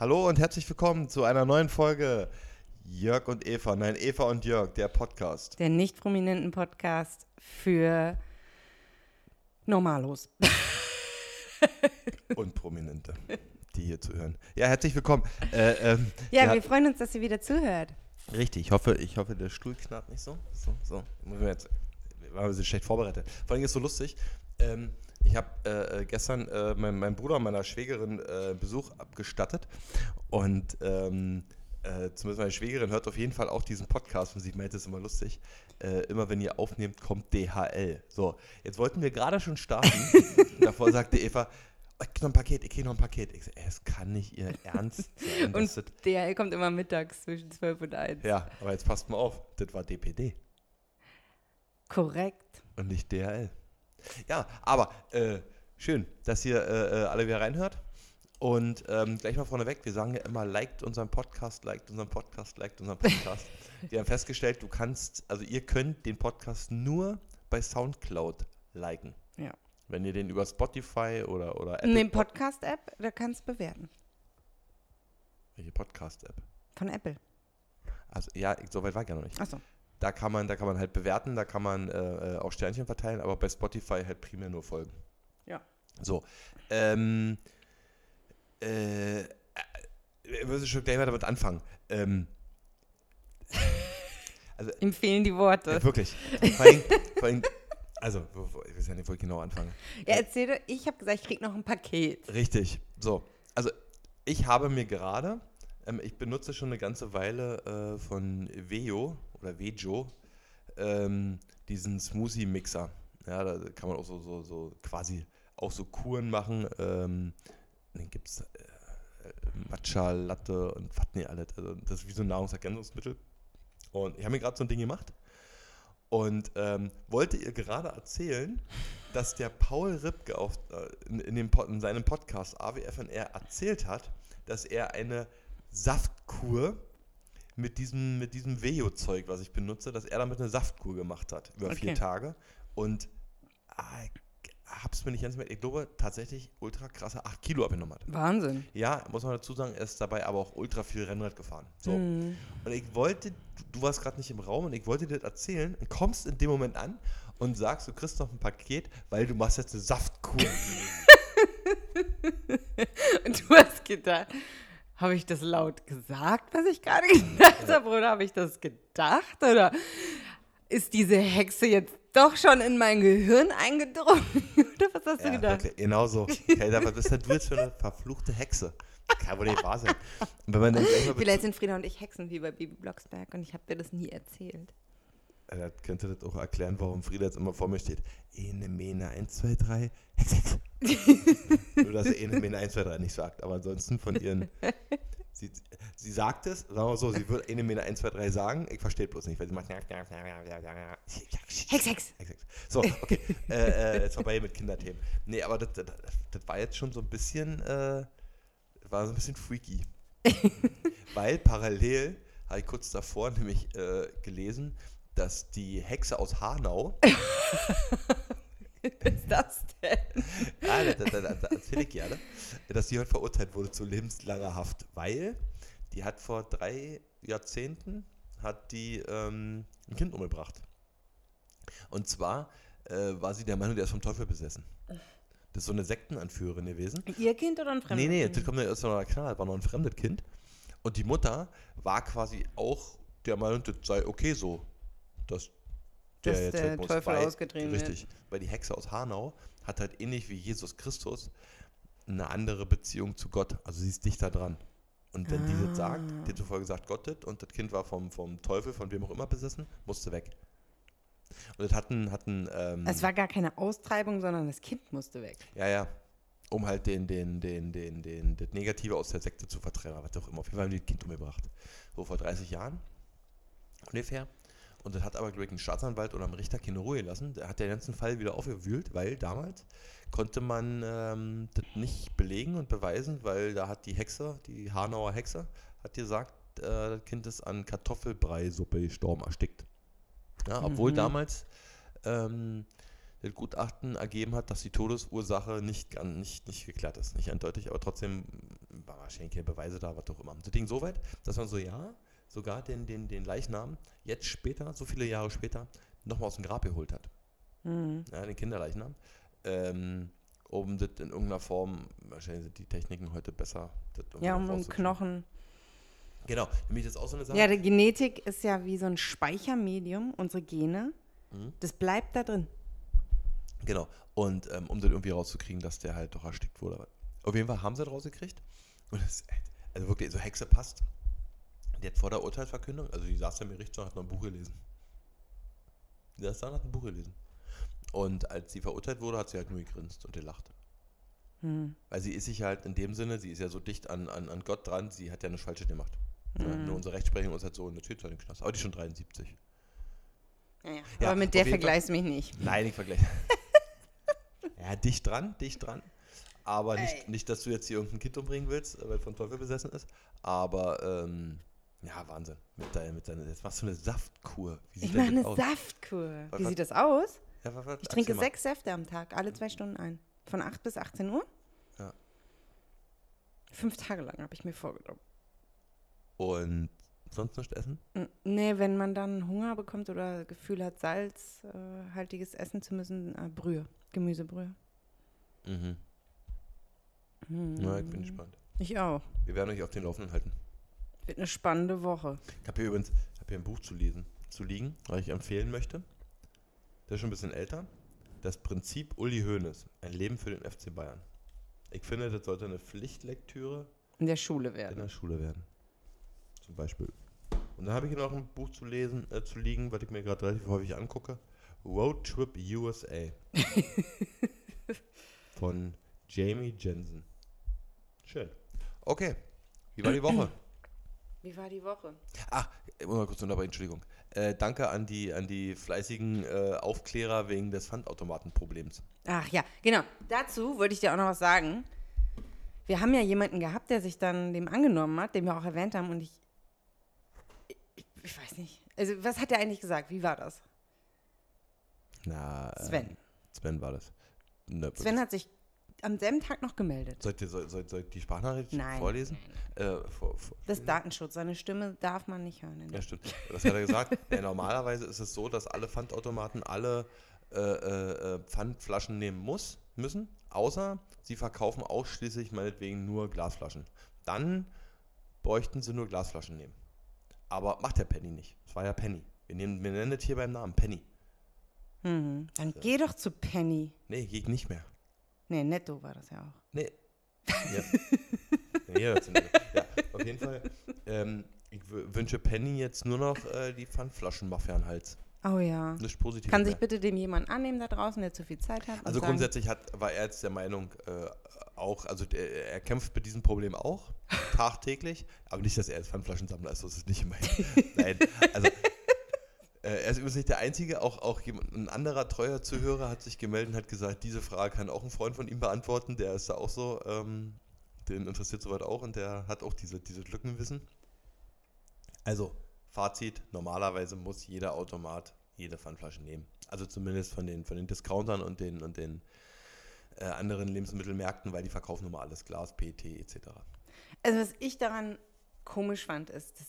Hallo und herzlich willkommen zu einer neuen Folge Jörg und Eva. Nein, Eva und Jörg, der Podcast. Der nicht prominenten Podcast für Normalos. und Prominente, die hier zuhören. Ja, herzlich willkommen. Äh, ähm, ja, wir freuen uns, dass ihr wieder zuhört. Richtig, ich hoffe, ich hoffe, der Stuhl knarrt nicht so. So, so. Wir jetzt, waren wir schlecht vorbereitet. Vor allem ist es so lustig. Ähm, ich habe äh, äh, gestern äh, mein, mein Bruder und meiner Schwägerin äh, Besuch abgestattet und ähm, äh, zumindest meine Schwägerin hört auf jeden Fall auch diesen Podcast und sie meint es immer lustig. Äh, immer wenn ihr aufnehmt, kommt DHL. So, jetzt wollten wir gerade schon starten. davor sagte Eva, oh, ich krieg noch ein Paket, ich krieg noch ein Paket. Ich so, es kann nicht ihr Ernst sein. und DHL kommt immer mittags zwischen 12 und 1. Ja, aber jetzt passt mal auf, das war DPD. Korrekt. Und nicht DHL. Ja, aber äh, schön, dass ihr äh, äh, alle wieder reinhört. Und ähm, gleich mal vorneweg, wir sagen ja immer, liked unseren Podcast, liked unseren Podcast, liked unseren Podcast. wir haben festgestellt, du kannst, also ihr könnt den Podcast nur bei Soundcloud liken. Ja. Wenn ihr den über Spotify oder, oder Apple. Ne, Podcast-App, da kannst du bewerten. Welche Podcast-App? Von Apple. Also ja, so weit war ich ja noch nicht. Achso. Da kann man, da kann man halt bewerten, da kann man äh, äh, auch Sternchen verteilen, aber bei Spotify halt primär nur folgen. Ja. So. Ähm, äh, äh, würde schon gleich mal damit anfangen. Ähm, also, Empfehlen die Worte. Ja, wirklich. Vor allem, vor allem, also, ich weiß ja nicht, wo ich genau anfange. Ja, erzähl dir, ich habe gesagt, ich krieg noch ein Paket. Richtig. So. Also, ich habe mir gerade, ähm, ich benutze schon eine ganze Weile äh, von Veo, oder Vejo, ähm, diesen Smoothie-Mixer. Ja, da kann man auch so, so, so quasi auch so Kuren machen. Ähm, dann gibt es äh, Matcha, Latte und was nicht alles. Also das ist wie so ein Nahrungsergänzungsmittel. Und ich habe mir gerade so ein Ding gemacht und ähm, wollte ihr gerade erzählen, dass der Paul Ripke auf, äh, in, in, dem, in seinem Podcast AWFNR erzählt hat, dass er eine Saftkur mit diesem, mit diesem Veo-Zeug, was ich benutze, dass er damit eine Saftkur gemacht hat über okay. vier Tage. Und ah, hab's mir nicht ganz mehr, ich glaube tatsächlich ultra krasse 8 Kilo abgenommen hat. Wahnsinn. Ja, muss man dazu sagen, er ist dabei aber auch ultra viel Rennrad gefahren. So. Mm. Und ich wollte, du, du warst gerade nicht im Raum und ich wollte dir das erzählen und kommst in dem Moment an und sagst, du kriegst noch ein Paket, weil du machst jetzt eine Saftkur. und du hast gedacht, habe ich das laut gesagt, was ich gerade gedacht habe? Oder habe ich das gedacht? Oder ist diese Hexe jetzt doch schon in mein Gehirn eingedrungen? Oder was hast ja, du gedacht? Okay, genau so. Hey, was bist denn du jetzt für eine verfluchte Hexe? Kann wohl nicht wahr sein. Vielleicht sind Frieda und ich Hexen wie bei Bibi Blocksberg und ich habe dir das nie erzählt. Er könnte das auch erklären, warum Frieda jetzt immer vor mir steht. Ene, Mene, 1, 2, 3, Hex, Hex. Nur, dass er Ene, Mene, 1, 2, 3 nicht sagt. Aber ansonsten von ihren. Sie, sie sagt es, sagen wir so, sie wird Ene, Mene, 1, 2, 3 sagen. Ich verstehe bloß nicht, weil sie macht. Hex, Hex. Hex, Hex. So, okay. äh, äh, jetzt vorbei mit Kinderthemen. Nee, aber das, das, das war jetzt schon so ein bisschen. Äh, war so ein bisschen freaky. weil parallel habe ich kurz davor nämlich äh, gelesen, dass die Hexe aus Hanau. Was ist das denn? Ja, das, das, das, das erzähle ich gerne. Dass die heute verurteilt wurde zu lebenslanger Haft, weil die hat vor drei Jahrzehnten hat die ähm, ein Kind umgebracht. Und zwar äh, war sie der Meinung, der ist vom Teufel besessen. Das ist so eine Sektenanführerin gewesen. Ihr Kind oder ein fremdes Kind? Nee, nee, das kommt ja aus einer Knall, war noch ein fremdes Kind. Und die Mutter war quasi auch der Meinung, das sei okay so dass der dass jetzt der halt Teufel bei, ausgetrieben Richtig, wird. weil die Hexe aus Hanau hat halt ähnlich wie Jesus Christus eine andere Beziehung zu Gott. Also sie ist dichter dran. Und wenn ah. die das sagt, die hat zuvor gesagt, Gott das, und das Kind war vom, vom Teufel, von wem auch immer besessen, musste weg. Und das hatten, hatten ähm, Es war gar keine Austreibung, sondern das Kind musste weg. Ja, ja. Um halt den, den, den, den, den, das Negative aus der Sekte zu vertreiben, was auch immer. Auf jeden Fall haben die das Kind umgebracht. So vor 30 Jahren ungefähr. Und das hat aber, glaube ich, ein Staatsanwalt oder ein Richter keine Ruhe gelassen. Der hat den ganzen Fall wieder aufgewühlt, weil damals konnte man ähm, das nicht belegen und beweisen, weil da hat die Hexe, die Hanauer Hexe, hat gesagt, äh, das Kind ist an Kartoffelbrei-Suppe gestorben, erstickt. Ja, obwohl mhm. damals ähm, das Gutachten ergeben hat, dass die Todesursache nicht, nicht, nicht geklärt ist, nicht eindeutig, aber trotzdem war wahrscheinlich keine Beweise da, was auch immer. Das Ding so weit, dass man so, ja, sogar den, den, den Leichnam jetzt später, so viele Jahre später, nochmal aus dem Grab geholt hat. Mhm. Ja, den Kinderleichnam. Ähm, um das in irgendeiner Form, wahrscheinlich sind die Techniken heute besser. Ja, um rauszukriegen. Knochen. Genau, nämlich das ist auch so eine Sache. Ja, die Genetik ist ja wie so ein Speichermedium, unsere Gene. Mhm. Das bleibt da drin. Genau. Und ähm, um das irgendwie rauszukriegen, dass der halt doch erstickt wurde. Auf jeden Fall haben sie das rausgekriegt. Und das, also wirklich, so Hexe passt. Die hat vor der Urteilsverkündung, also die saß ja im Gerichtssaal, hat noch ein Buch gelesen. Die saß da und hat ein Buch gelesen. Und als sie verurteilt wurde, hat sie halt nur gegrinst und gelacht. Hm. Weil sie ist sich halt in dem Sinne, sie ist ja so dicht an, an, an Gott dran, sie hat ja nichts Falsches gemacht. Ja, Mhm. nur unsere Rechtsprechung ist halt so, natürlich soll den Knast. Aber die ist schon 73. Ja, ja. Aber mit der vergleichst mich nicht. Nein, ich vergleiche. ja, dicht dran, dicht dran. Aber Ey. nicht, nicht, dass du jetzt hier irgendein Kind umbringen willst, weil von Teufel besessen ist. Aber, ähm, ja, Wahnsinn. Mit deiner, mit deiner, jetzt machst du eine Saftkur. Wie Ich denn mache eine aus? Saftkur. Wie was- sieht das aus? Ja, was, was, Ich trinke sechs Säfte am Tag, alle zwei Stunden ein. Von 8 bis 18 Uhr. Ja. Fünf Tage lang habe ich mir vorgenommen. Und sonst nicht essen? Nee, wenn man dann Hunger bekommt oder Gefühl hat, salzhaltiges Essen zu müssen, äh, Brühe, Gemüsebrühe. Mhm. Hm. Na, ich bin gespannt. Ich auch. Wir werden euch auf den Laufenden halten. Wird eine spannende Woche. Ich habe hier übrigens hab hier ein Buch zu lesen, zu liegen, was ich empfehlen möchte. Der ist schon ein bisschen älter. Das Prinzip Uli Hoeneß. Ein Leben für den FC Bayern. Ich finde, das sollte eine Pflichtlektüre In der Schule in werden. der Schule werden. Zum Beispiel. Und dann habe ich hier noch ein Buch zu lesen, äh, zu liegen, was ich mir gerade relativ häufig angucke. Road Trip USA. Von Jamie Jensen. Schön. Okay. Wie war die Woche? Wie war die Woche? Ach, muss mal kurz unterbrechen, Entschuldigung. Äh, danke an die, an die fleißigen äh, Aufklärer wegen des Pfandautomatenproblems. Ach ja, genau. Dazu wollte ich dir auch noch was sagen. Wir haben ja jemanden gehabt, der sich dann dem angenommen hat, den wir auch erwähnt haben. Und ich, ich, ich weiß nicht. Also, was hat er eigentlich gesagt? Wie war das? Na, äh, Sven. Sven war das. Ne, Sven hat sich am selben Tag noch gemeldet. Sollt ihr, soll, soll, soll ich die Sprachnachricht Nein. vorlesen? Äh, vor, vor, Das ist Datenschutz. Seine Stimme darf man nicht hören. Ja, stimmt. Das hat er gesagt. ja, normalerweise ist es so, dass alle Pfandautomaten alle äh, äh, äh, Pfandflaschen nehmen muss, müssen, außer sie verkaufen ausschließlich meinetwegen nur Glasflaschen. Dann bräuchten sie nur Glasflaschen nehmen. Aber macht der Penny nicht. Es war ja Penny. Wir, nehmen, wir nennen das hier beim Namen Penny. Mhm. Dann geh doch zu Penny. Nee, geht nicht mehr. Nee, netto war das ja auch. Nee. Ja. ja, das ja, auf jeden Fall. Ähm, ich wünsche Penny jetzt nur noch äh, die Pfandflaschenmafia an den Hals. Oh ja. Nicht positiv. Kann sich bitte dem jemand annehmen da draußen, der zu viel Zeit hat? Also grundsätzlich hat, war er jetzt der Meinung, äh, auch, also der, er kämpft mit diesem Problem auch, tagtäglich, aber nicht, dass er jetzt Pfandflaschensammler ist, so ist es nicht gemeint. Nein, also er ist übrigens nicht der Einzige, auch, auch ein anderer treuer Zuhörer hat sich gemeldet und hat gesagt, diese Frage kann auch ein Freund von ihm beantworten, der ist da auch so, ähm, den interessiert soweit auch und der hat auch diese, diese Lückenwissen. Also, Fazit, normalerweise muss jeder Automat jede Pfandflasche nehmen. Also zumindest von den, von den Discountern und den, und den äh, anderen Lebensmittelmärkten, weil die verkaufen mal alles Glas, PET etc. Also was ich daran komisch fand, ist, dass,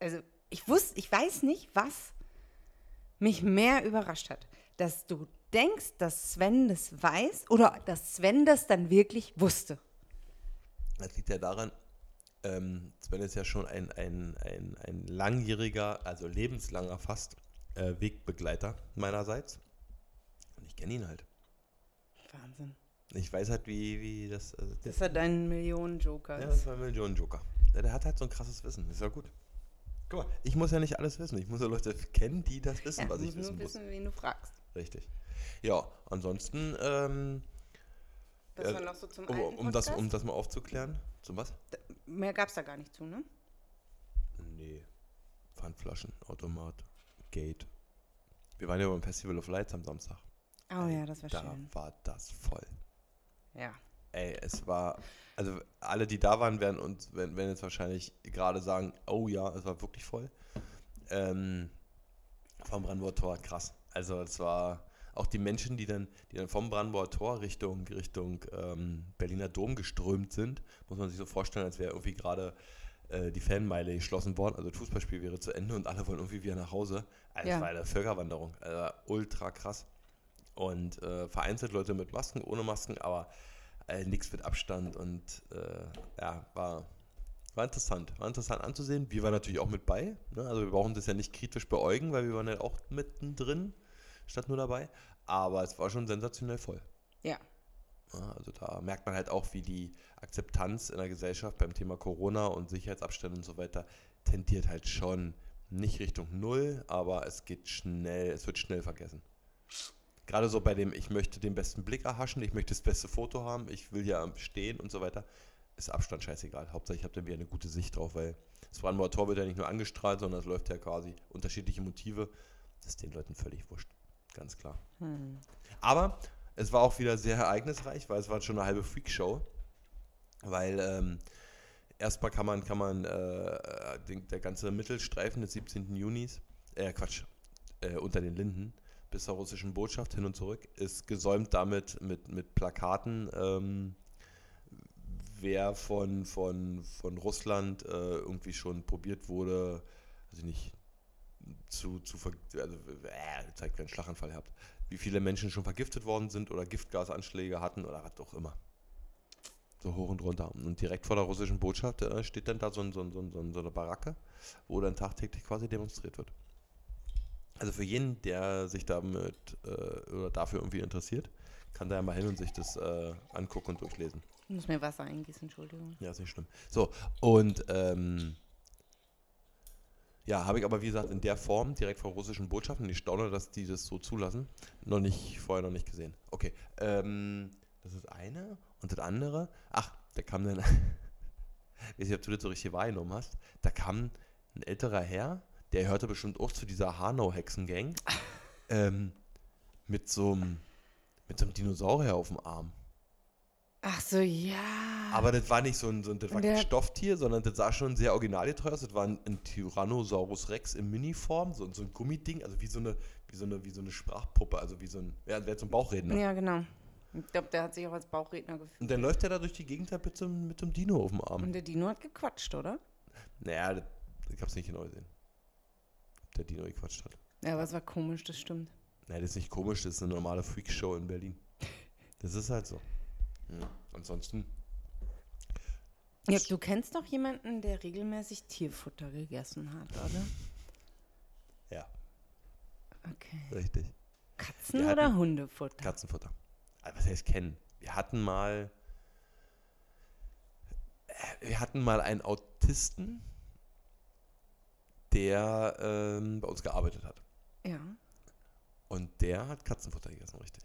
also ich wusste, ich weiß nicht, was mich mehr überrascht hat, dass du denkst, dass Sven das weiß oder dass Sven das dann wirklich wusste. Das liegt ja daran, ähm, Sven ist ja schon ein, ein, ein, ein langjähriger, also lebenslanger fast, äh, Wegbegleiter meinerseits. Und ich kenne ihn halt. Wahnsinn. Ich weiß halt, wie, wie das. Also Das ist ja dein Millionen-Joker. Ja, das war ein Millionen-Joker. Ja, der hat halt so ein krasses Wissen. Ist ja gut. Guck mal, ich muss ja nicht alles wissen. Ich muss ja Leute kennen, die das wissen, ja, was ich wissen nur muss. wissen, wen du fragst. Richtig. Ja, ansonsten, ähm, Ja, war noch so zum um, alten um, das, um das mal aufzuklären. Zum was? Mehr gab es da gar nicht zu, ne? Nee. Pfandflaschen, Automat, Gate. Wir waren ja beim Festival of Lights am Samstag. Oh ja, das war da schön. war das voll. Ja. Ey, es war, also alle, die da waren, werden uns, werden, werden jetzt wahrscheinlich gerade sagen, oh ja, es war wirklich voll. Ähm, vom Brandenburger Tor, krass. Also es war auch die Menschen, die dann, die dann vom Brandenburger Tor Richtung, Richtung ähm, Berliner Dom geströmt sind, muss man sich so vorstellen, als wäre irgendwie gerade äh, die Fanmeile geschlossen worden. Also das Fußballspiel wäre zu Ende und alle wollen irgendwie wieder nach Hause. Also Ja. War eine Völkerwanderung. Also ultra krass. Und äh, vereinzelt Leute mit Masken, ohne Masken, aber äh, nichts mit Abstand und äh, ja, war, war interessant. War interessant anzusehen. Wir waren natürlich auch mit bei. Ne? Also wir brauchen das ja nicht kritisch beäugen, weil wir waren ja auch mittendrin, statt nur dabei. Aber es war schon sensationell voll. Ja. Ja, also da merkt man halt auch, wie die Akzeptanz in der Gesellschaft beim Thema Corona und Sicherheitsabstände und so weiter tendiert halt schon nicht Richtung Null, aber es geht schnell, es wird schnell vergessen. Gerade so bei dem, ich möchte den besten Blick erhaschen, ich möchte das beste Foto haben, ich will ja stehen und so weiter, ist Abstand scheißegal. Hauptsache ich habe dann wieder eine gute Sicht drauf, weil das Brandenburger Tor wird ja nicht nur angestrahlt, sondern es läuft ja quasi unterschiedliche Motive. Das ist den Leuten völlig wurscht. Ganz klar. Hm. Aber es war auch wieder sehr ereignisreich, weil es war schon eine halbe Freakshow. Weil ähm, erstmal kann man, kann man äh, den, der ganze Mittelstreifen des 17. Junis, äh Quatsch, äh, unter den Linden bis zur russischen Botschaft hin und zurück, ist gesäumt damit mit, mit Plakaten, ähm, wer von, von, von Russland äh, irgendwie schon probiert wurde, also nicht zu, zu ver also, äh, zeigt, wer einen Schlaganfall habt, wie viele Menschen schon vergiftet worden sind oder Giftgasanschläge hatten oder was auch immer. So hoch und runter. Und direkt vor der russischen Botschaft äh, steht dann da so, ein, so, ein, so ein- so eine Baracke, wo dann tagtäglich quasi demonstriert wird. Also für jeden, der sich damit äh, oder dafür irgendwie interessiert, kann da ja mal hin und sich das äh, angucken und durchlesen. Ich muss mir Wasser eingießen, Entschuldigung. Ja, ist nicht schlimm. So, und ähm, ja, habe ich aber wie gesagt in der Form direkt vor russischen Botschaften, ich staune, dass die das so zulassen, noch nicht, vorher noch nicht gesehen. Okay, ähm, das ist eine und das andere, ach, da kam dann, ich weiß nicht, ob du das so richtig wahrgenommen hast, da kam ein älterer Herr, der gehörte bestimmt auch zu dieser Hanau-Hexengang, ähm, mit so einem mit so einem Dinosaurier auf dem Arm. Ach so, ja. Aber das war nicht so ein, so ein, das war kein Stofftier, sondern das sah schon sehr originalgetreu aus. Das war ein, ein Tyrannosaurus Rex in Miniform, so, so ein Gummiding, also wie so eine, wie so eine, wie so eine Sprachpuppe, also wie so ein, ja, wäre so ein Bauchredner. Ja, genau. Ich glaube, der hat sich auch als Bauchredner gefühlt. Und dann läuft er da durch die Gegend halt mit so, einem- mit so einem Dino auf dem Arm. Und der Dino hat gequatscht, oder? Naja, das, ich hab's nicht genau gesehen. Der Dino gequatscht hat. Ja, aber es war komisch, das stimmt. Naja, das ist nicht komisch, das ist eine normale Freakshow in Berlin. Das ist halt so. Ja. Ansonsten, Ja, du kennst doch jemanden, der regelmäßig Tierfutter gegessen hat, oder? ja, Okay. richtig. Katzen- Wir oder hatten- Hundefutter? Katzenfutter. Also, was heißt kennen? Wir hatten mal. äh, Wir hatten mal einen Autisten, der ähm, bei uns gearbeitet hat. Ja. Und der hat Katzenfutter gegessen, richtig.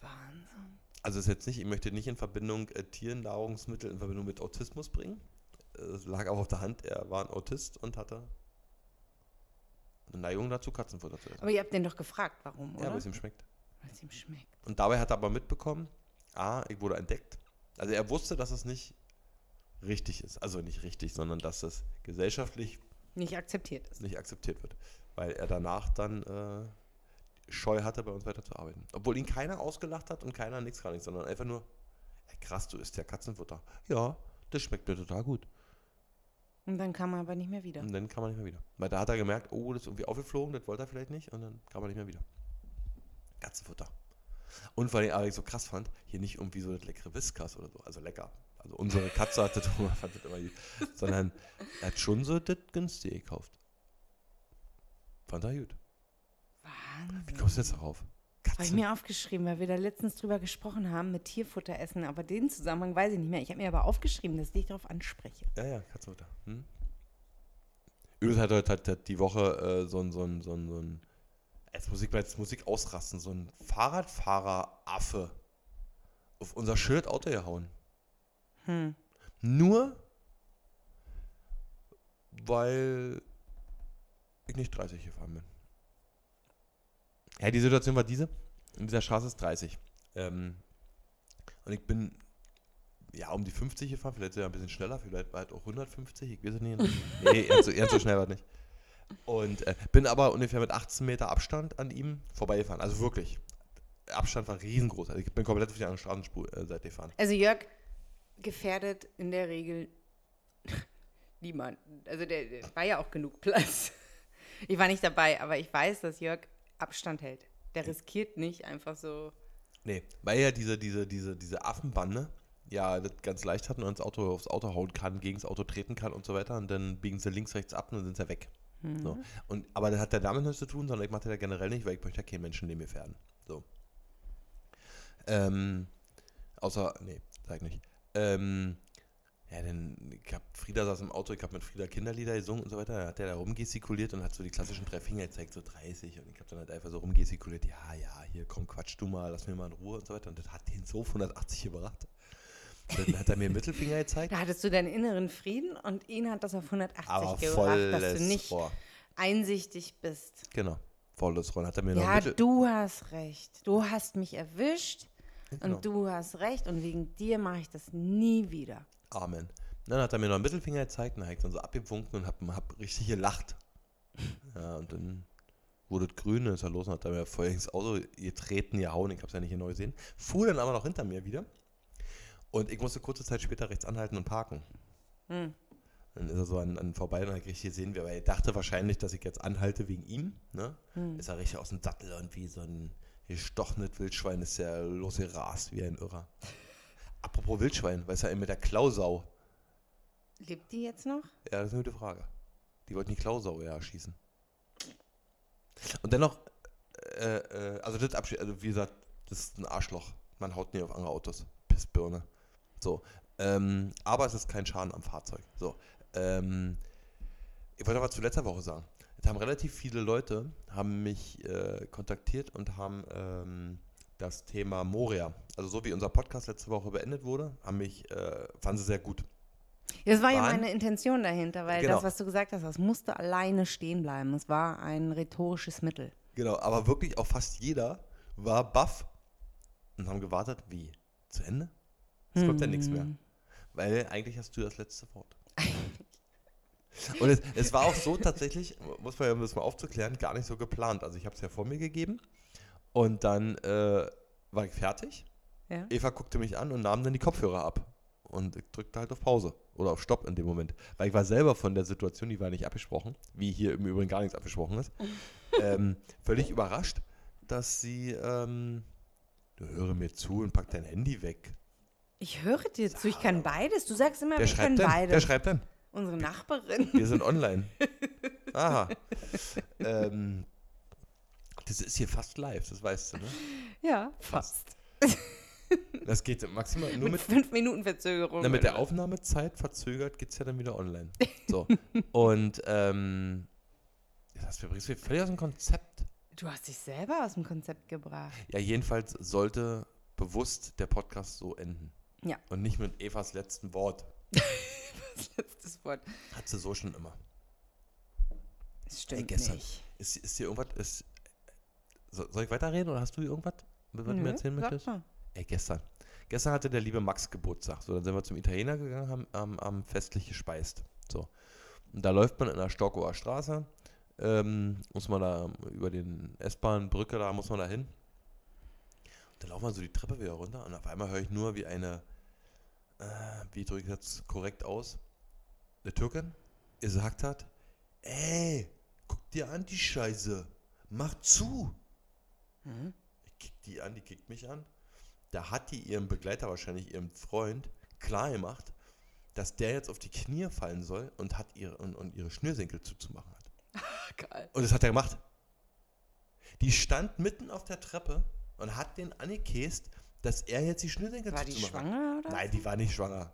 Wahnsinn. Also ist jetzt nicht, ich möchte nicht in Verbindung äh, Tiernahrungsmittel in Verbindung mit Autismus bringen. Es lag aber auf der Hand, er war ein Autist und hatte eine Neigung dazu, Katzenfutter zu essen. Aber ihr habt den doch gefragt, warum, Ja, oder? weil es ihm schmeckt. Weil es ihm schmeckt. Und dabei hat er aber mitbekommen, A, ich wurde entdeckt. Also er wusste, dass es nicht richtig ist. Also nicht richtig, sondern dass es gesellschaftlich Nicht akzeptiert ist. nicht akzeptiert wird. Weil er danach dann äh, Scheu hatte, bei uns weiterzuarbeiten. Obwohl ihn keiner ausgelacht hat und keiner nichts gar nichts, sondern einfach nur, ey, krass, du isst ja Katzenfutter. Ja, das schmeckt mir total gut. Und dann kam er aber nicht mehr wieder. Und dann kam er nicht mehr wieder. Weil da hat er gemerkt, oh, das ist irgendwie aufgeflogen, das wollte er vielleicht nicht. Und dann kam er nicht mehr wieder. Katzenfutter. Und weil ich so krass fand, hier nicht irgendwie so das leckere Whiskas oder so. Also lecker. Also unsere Katze hat das, fand das immer gut. Sondern er hat schon so das günstige gekauft. Fand er gut. Wie Wahnsinn. kommst du jetzt darauf? Habe ich mir aufgeschrieben, weil wir da letztens drüber gesprochen haben mit Tierfutter essen, aber den Zusammenhang weiß ich nicht mehr. Ich habe mir aber aufgeschrieben, dass ich darauf anspreche. Ja, ja, Katzenfutter. Hm? Übrigens hat heute hat, hat die Woche äh, so ein, so ein, so ein, so ein jetzt muss ich mal jetzt Musik ausrasten, so ein Fahrradfahrer-Affe auf unser Schild Auto gehauen. Hm. Nur weil ich nicht 30 gefahren bin. Ja, die Situation war diese. In dieser Straße ist 30. Ähm, und ich bin ja um die 50 gefahren, vielleicht sogar ein bisschen schneller, vielleicht war halt auch 150, ich weiß es nicht. nee, ganz so, ganz so schnell war es nicht. Und äh, bin aber ungefähr mit 18 Meter Abstand an ihm vorbeigefahren. Also wirklich. Abstand war riesengroß. Also ich bin komplett auf die andere Straßenseite gefahren. Also Jörg gefährdet in der Regel niemanden. Also der, der war ja auch genug Platz. Ich war nicht dabei, aber ich weiß, dass Jörg Abstand hält. Der riskiert nicht einfach so. Nee, weil ja diese, diese, diese, diese Affenbande ja das ganz leicht hatten und ins Auto, aufs Auto hauen kann, gegen das Auto treten kann und so weiter. Und dann biegen sie links, rechts ab und dann sind sie weg. So. Und, aber das hat der damit nichts zu tun, sondern ich mache das ja generell nicht, weil ich möchte ja keinen Menschen neben mir fährden. So. Ähm, außer, nee, sag ich nicht. Ähm, ja, denn ich hab, Frieda saß im Auto, ich habe mit Frieda Kinderlieder gesungen und so weiter. Da hat der da rumgestikuliert und hat so die klassischen drei Finger gezeigt, so 30. Und ich habe dann halt einfach so rumgestikuliert, ja, ja, hier komm, quatsch du mal, lass mir mal in Ruhe und so weiter. Und das hat den so auf 180 gebracht. Dann hat er mir den Mittelfinger gezeigt. Da hattest du deinen inneren Frieden und ihn hat das auf 180 Aber gebracht, dass du nicht Rohr. einsichtig bist. Genau, volles Rohr. Dann Hat er mir noch Ja, Mittel du hast recht. Du hast mich erwischt Genau. und du hast recht und wegen dir mache ich das nie wieder. Amen. Dann hat er mir noch einen Mittelfinger gezeigt und dann habe ich dann so abgewunken und habe hab richtig gelacht. Ja, und dann wurde es grün, dann ist er los und hat er mir voll ins Auto getreten, gehauen, ich habe es ja nicht genau gesehen. Fuhr dann aber noch hinter mir wieder. Und ich musste kurze Zeit später rechts anhalten und parken. Hm. Dann ist er so an, an vorbei und dann habe ich gesehen, weil er dachte wahrscheinlich, dass ich jetzt anhalte wegen ihm. Ne? Ist er richtig aus dem Sattel und wie so ein gestochenes Wildschwein ist er losgerast wie ein Irrer. Apropos Wildschwein, weiß er mit der Klausau. Lebt die jetzt noch? Ja, das ist eine gute Frage. Die wollten die Klausau ja schießen. Und dennoch, äh, äh, also das Abschied, also wie gesagt, das ist ein Arschloch. Man haut nie auf andere Autos. Pissbirne. So. Ähm, aber es ist kein Schaden am Fahrzeug. So. Ähm, ich wollte aber zu letzter Woche sagen. Es haben relativ viele Leute haben mich äh, kontaktiert und haben ähm, das Thema Moria, also so wie unser Podcast letzte Woche beendet wurde, haben mich, äh, fanden sie sehr gut. Das war ja Waren- meine Intention dahinter, weil Genau. das, was du gesagt hast, das musste alleine stehen bleiben. Es war ein rhetorisches Mittel. Genau, aber wirklich auch fast jeder war baff und haben gewartet, wie? Zu Ende? Es kommt ja nichts mehr. Weil eigentlich hast du das letzte Wort. Und es, es war auch so tatsächlich, muss man ja um das mal aufzuklären, gar nicht so geplant. Also ich habe es ja vor mir gegeben und dann äh, war ich fertig. Ja? Eva guckte mich an und nahm dann die Kopfhörer ab. Und ich drückte halt auf Pause oder auf Stopp in dem Moment. Weil ich war selber von der Situation, die war nicht abgesprochen, wie hier im Übrigen gar nichts abgesprochen ist, ähm, völlig überrascht, dass sie, ähm, du höre mir zu und pack dein Handy weg. Ich höre dir zu, ich kann beides. Du sagst immer, Wer wir können schreibt denn? Wer beides. schreibt denn? Unsere Nachbarin. Wir sind online. Aha. ähm, das ist hier fast live, das weißt du, ne? Ja, fast. Das geht maximal nur Mit mit, fünf Minuten Verzögerung. na, mit der? Aufnahmezeit verzögert geht es ja dann wieder online. So. Und ähm, das bringst mich völlig aus dem Konzept. Du hast dich selber aus dem Konzept gebracht. Ja, jedenfalls sollte bewusst der Podcast so enden. Ja. Und nicht mit Evas letzten Wort. Das letzte Wort. Hat sie so schon immer. Das stimmt gestern. nicht. Ist, ist hier irgendwas, ist, so- soll ich weiterreden oder hast du irgendwas, was du mir erzählen möchtest? mal. Ey, gestern. Gestern hatte der liebe Max Geburtstag. So, dann sind wir zum Italiener gegangen, haben, haben, haben festlich gespeist. So. Und da läuft man in der Stockower Straße. Ähm, muss man da über den S-Bahn-Brücke, da muss man da hin. Und dann laufen wir so die Treppe wieder runter und auf einmal höre ich nur, wie eine, äh, wie drücke ich das korrekt aus, eine Türkin gesagt hat, ey, guck dir an die Scheiße, mach zu. Mhm. Ich kick die an, die kickt mich an. Da hat die ihrem Begleiter, wahrscheinlich ihrem Freund, klar gemacht, dass der jetzt auf die Knie fallen soll und, hat ihre, und, und ihre Schnürsenkel zuzumachen hat. Geil. Und das hat er gemacht. Die stand mitten auf der Treppe und hat den angekäst, dass er jetzt die Schnürsenkel War die zuzumachen hat. schwanger oder? Nein, die war nicht schwanger.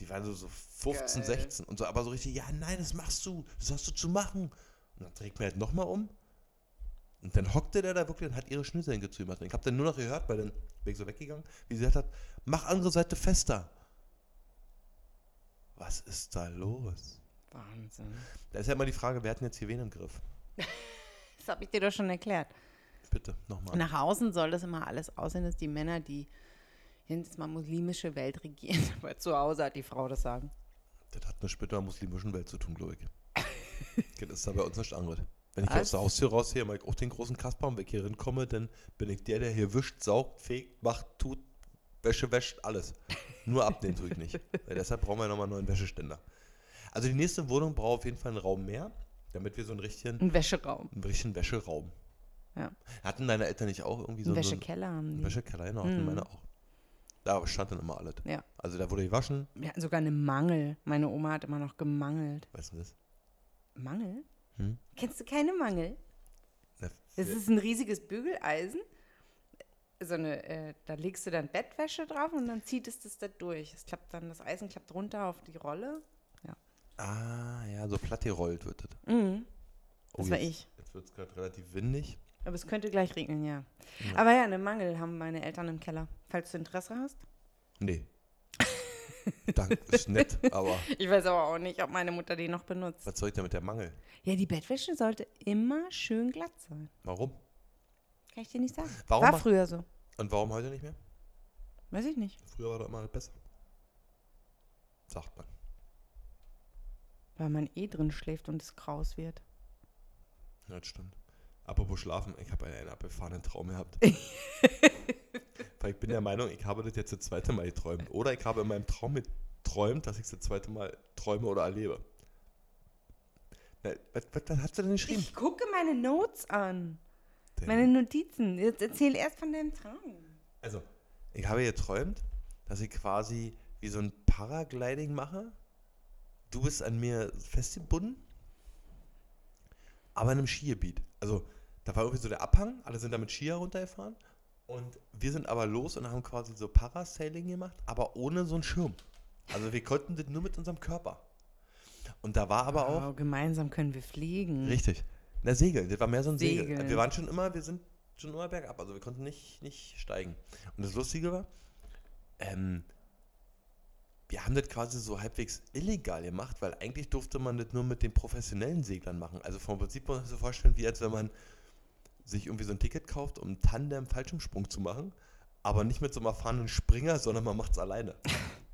Die waren so, so 15, Geil. 16 und so, aber so richtig, ja, nein, das machst du, das hast du zu machen. Und dann dreht mir halt nochmal um. Und dann hockte der da wirklich und hat ihre Schnürsenkel. Und ich habe dann nur noch gehört, weil dann bin ich so weggegangen, wie sie gesagt hat, mach andere Seite fester. Was ist da los? Wahnsinn. Da ist ja immer die Frage, wer hat denn jetzt hier wen im Griff? Das habe ich dir doch schon erklärt. Bitte, nochmal. Nach außen soll das immer alles aussehen, dass die Männer die jetzt mal muslimische Welt regieren. Aber zu Hause hat die Frau das Sagen. Das hat nichts mit der muslimischen Welt zu tun, glaube ich. das ist da bei uns nicht anderes. Wenn ich aus Was? der Haustür rausgehe, mal auch den großen Kasper und weg hier komme, dann bin ich der, der hier wischt, saugt, fegt, macht, tut, Wäsche wäscht, alles. Nur abnehmen tue ich nicht. Weil deshalb brauchen wir nochmal einen neuen Wäscheständer. Also die nächste Wohnung braucht auf jeden Fall einen Raum mehr, damit wir so einen richtigen, Ein Wäscheraum. einen richtigen Wäscheraum. Ja. Hatten deine Eltern nicht auch irgendwie so Ein einen- so einen Wäschekeller haben die. Wäschekeller? Genau, hatten Mhm. meine auch. Da stand dann immer alles. Ja. Also da wurde gewaschen. Wir hatten sogar eine Mangel. Meine Oma hat immer noch gemangelt. Weißt du das? Mangel? Hm? Kennst du keine Mangel? Na, Das ist ein riesiges Bügeleisen. So eine, äh, da legst du dann Bettwäsche drauf und dann zieht es das da durch. Es klappt dann, das Eisen klappt runter auf die Rolle. Ah, ja, so platt gerollt wird das. Mhm. Oh, Das war jetzt- ich. Jetzt wird es gerade relativ windig. Aber es könnte gleich regnen, ja. Ja. Aber ja, eine Mangel haben meine Eltern im Keller. Falls du Interesse hast. Nee. Dank, ist nett, aber Ich weiß aber auch nicht, ob meine Mutter die noch benutzt. was soll ich denn mit der Mangel? Ja, die Bettwäsche sollte immer schön glatt sein. Warum? Kann ich dir nicht sagen. Warum War früher so. Und warum heute nicht mehr? Weiß ich nicht. Früher war doch immer besser. Sagt man. Weil man eh drin schläft und es kraus wird. Ja, das stimmt. Apropos Schlafen, ich habe einen, einen abgefahrenen Traum gehabt. Weil ich bin der Meinung, ich habe das jetzt das zweite Mal geträumt. Oder ich habe in meinem Traum geträumt, dass ich es das zweite Mal träume oder erlebe. Na, was, was, was hast du denn geschrieben? Ich gucke meine Notes an. Denn- Meine Notizen. Jetzt erzähl erst von deinem Traum. Also, ich habe geträumt, dass ich quasi wie so ein Paragliding mache. Du bist an mir festgebunden, aber in einem Skigebiet. Also, da war irgendwie so der Abhang, alle sind da mit Skier runtergefahren und wir sind aber los und haben quasi so Parasailing gemacht, aber ohne so einen Schirm. Also, wir konnten das nur mit unserem Körper. Und da war aber auch Oh, gemeinsam können wir fliegen. Richtig. Na, Segeln, das war mehr so ein Segel. Segeln. Wir waren schon immer, wir sind schon immer bergab, also wir konnten nicht, nicht steigen. Und das Lustige war, ähm, wir haben das quasi so halbwegs illegal gemacht, weil eigentlich durfte man das nur mit den professionellen Seglern machen. Also vom Prinzip muss man sich so vorstellen, wie als wenn man sich irgendwie so ein Ticket kauft, um einen Tandem-Fallschirmsprung zu machen, aber nicht mit so einem erfahrenen Springer, sondern man macht es alleine.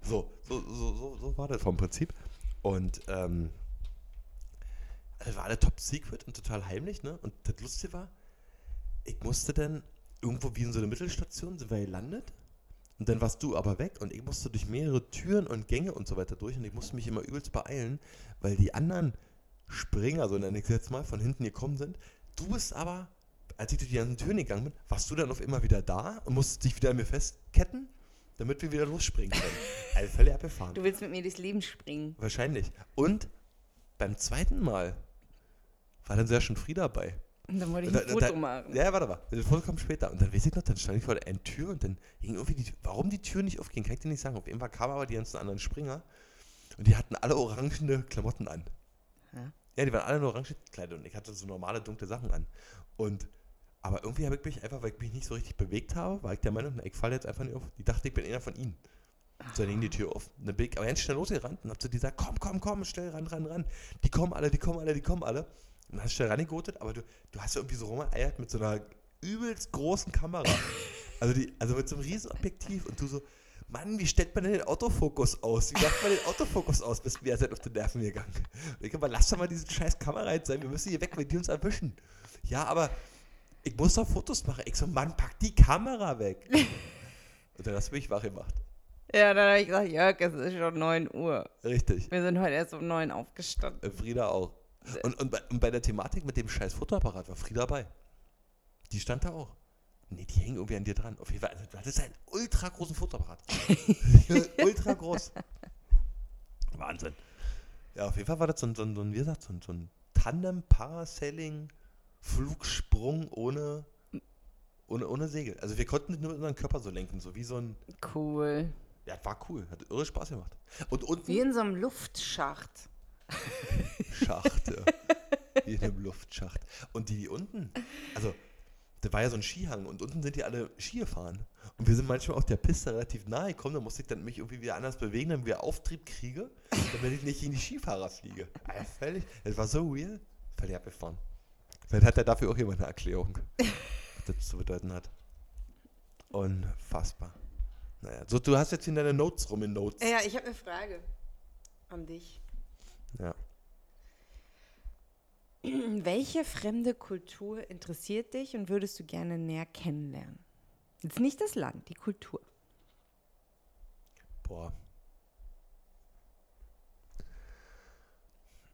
So, so, so, so, so war das vom Prinzip. Und ähm, das war alle top secret und total heimlich, ne? Und das Lustige war, ich musste dann irgendwo wie in so einer Mittelstation sind wir gelandet. Und dann warst du aber weg und ich musste durch mehrere Türen und Gänge und so weiter durch und ich musste mich immer übelst beeilen, weil die anderen Springer, so nenne ich es jetzt mal, von hinten gekommen sind. Du bist aber, als ich durch die ganzen Türen gegangen bin, warst du dann auf immer wieder da und musstest dich wieder an mir festketten, damit wir wieder losspringen können. also völlig abgefahren. Du willst mit mir durchs Leben springen. Wahrscheinlich. Und beim zweiten Mal war dann sehr schon Frieda dabei. Und dann wollte ich ein da- Foto da- machen. Ja, warte mal. Das Foto kommt später. Und dann weiß ich noch, dann stand ich vor der Tür und dann ging irgendwie die Warum die Tür nicht aufging, kann ich dir nicht sagen. Auf jeden Fall kamen aber die ganzen anderen Springer und die hatten alle orangene Klamotten an. Ja. Ja, die waren alle nur orange gekleidet und ich hatte so normale dunkle Sachen an. Und aber irgendwie habe ich mich einfach, weil ich mich nicht so richtig bewegt habe, war ich der Meinung, na, ich falle jetzt einfach nicht auf. Die dachte, ich bin einer von ihnen. So, dann ging die Tür auf. Und dann bin ich aber ganz schnell losgerannt und hab zu die gesagt, komm, komm, komm, schnell ran, ran, ran. Die kommen alle, die kommen alle, die kommen alle. Und dann hast du schnell rangegotet, aber du, du hast ja irgendwie so rumgeeiert mit so einer übelst großen Kamera. Also, die, also mit so einem riesen Objektiv und du so, Mann, wie stellt man denn den Autofokus aus? Wie macht man den Autofokus aus? Bist mir seid auf den Nerven gegangen. Und ich aber lass doch mal diese scheiß Kamera jetzt sein, wir müssen hier weg, wenn die uns erwischen. Ja, aber ich muss doch Fotos machen. Ich so, Mann, pack die Kamera weg. Und dann hast du mich wach gemacht. Ja, dann habe ich gesagt, Jörg, es ist schon 9 Uhr. Richtig. Wir sind heute erst um 9 aufgestanden. Äh, Frieda auch. Und, und, bei, und bei der Thematik mit dem scheiß Fotoapparat war Frieda dabei. Die stand da auch. Nee, die hängen irgendwie an dir dran. Auf jeden Fall, du hattest einen ultra großen Fotoapparat. ultra groß. Wahnsinn. Ja, auf jeden Fall war das so ein, so ein, so ein wie gesagt, so ein, so ein Tandem-Parasailing-Flugsprung ohne, ohne, ohne Segel. Also wir konnten nur unseren Körper so lenken, so wie so ein, Cool. ja, war cool, hat irre Spaß gemacht. Und unten, Wie in so einem Luftschacht. Schacht, ja. Wie in einem Luftschacht. Und die, die unten, also, da war ja so ein Skihang und unten sind die alle Ski gefahren. Und wir sind manchmal auf der Piste relativ nahe gekommen, da musste ich dann mich irgendwie wieder anders bewegen, damit wieder Auftrieb kriege, damit ich nicht in die Skifahrer fliege. Alter, völlig, das war so real, völlig abgefahren. Vielleicht hat er dafür auch jemand eine Erklärung, was das zu bedeuten hat. Unfassbar. Naja, so, du hast jetzt in deine Notes rum in Notes. Ja, ich habe eine Frage an dich. Ja. Welche fremde Kultur interessiert dich und würdest du gerne näher kennenlernen? Jetzt nicht das Land, die Kultur. Boah.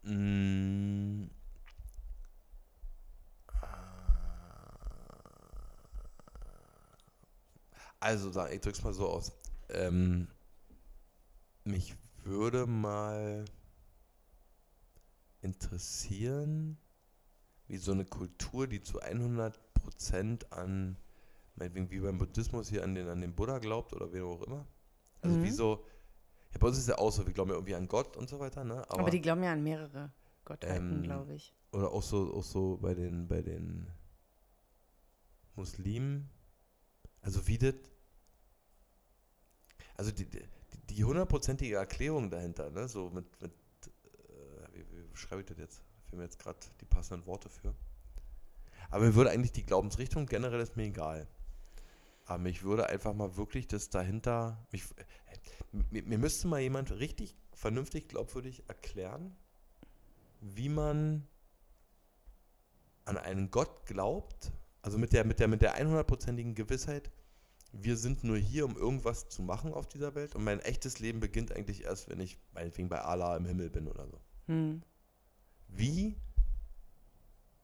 Mm. Also, sag- ich drück's mal so aus. Ähm, mich würde mal interessieren, wie so eine Kultur, die zu 100% an, meinetwegen wie beim Buddhismus hier an den, an den Buddha glaubt oder wen auch immer. Also wie Mhm. so, ja, bei uns ist es ja auch so, wir glauben ja irgendwie an Gott und so weiter, ne? Aber, die glauben ja an mehrere Gottheiten, Ähm, glaube ich. oder auch so, auch so bei den, bei den Muslimen. Also wie das. Also die, die, hundertprozentige Erklärung dahinter, ne? So mit, mit wie, wie beschreibe ich das jetzt? Fehlen mir jetzt gerade die passenden Worte für. Aber mir würde eigentlich die Glaubensrichtung generell ist mir egal. Aber mich würde einfach mal wirklich das dahinter. Mich, mir, mir müsste mal jemand richtig vernünftig glaubwürdig erklären, wie man an einen Gott glaubt, also mit der, mit der, mit der 100%igen Gewissheit, wir sind nur hier, um irgendwas zu machen auf dieser Welt und mein echtes Leben beginnt eigentlich erst, wenn ich meinetwegen bei Allah im Himmel bin oder so. Hm. Wie,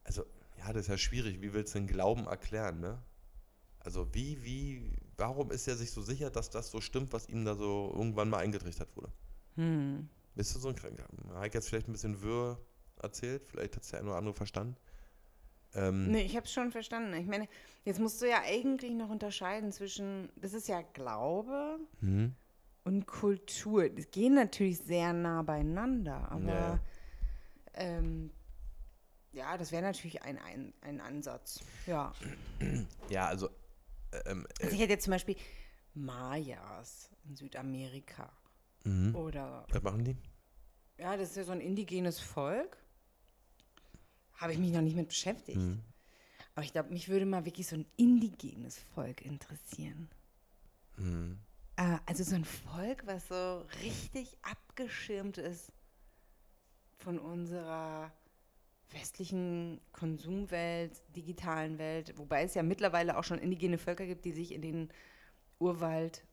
also, ja, das ist ja schwierig, wie willst du den Glauben erklären, ne? Also wie, wie, warum ist er sich so sicher, dass das so stimmt, was ihm da so irgendwann mal eingetrichtert wurde? Hm. Bist du so ein Kranker? Habe ich jetzt vielleicht ein bisschen wirr erzählt? Vielleicht hat es der eine oder andere verstanden. Ähm, Nee, ich habe es schon verstanden. Ich meine, jetzt musst du ja eigentlich noch unterscheiden zwischen, das ist ja Glaube hm, und Kultur. Die gehen natürlich sehr nah beieinander, aber ja. Ähm, ja, das wäre natürlich ein, ein, ein Ansatz. Ja. Ja, also, ähm, äh, Also ich hätte jetzt zum Beispiel Mayas in Südamerika mhm. oder was machen die? ja, das ist ja so ein indigenes Volk. Habe ich mich noch nicht mit beschäftigt. Mhm. Aber ich glaube, mich würde mal wirklich so ein indigenes Volk interessieren. Mhm. Äh, also so ein Volk, was so richtig abgeschirmt ist von unserer westlichen Konsumwelt, digitalen Welt, wobei es ja mittlerweile auch schon indigene Völker gibt, die sich in den Urwald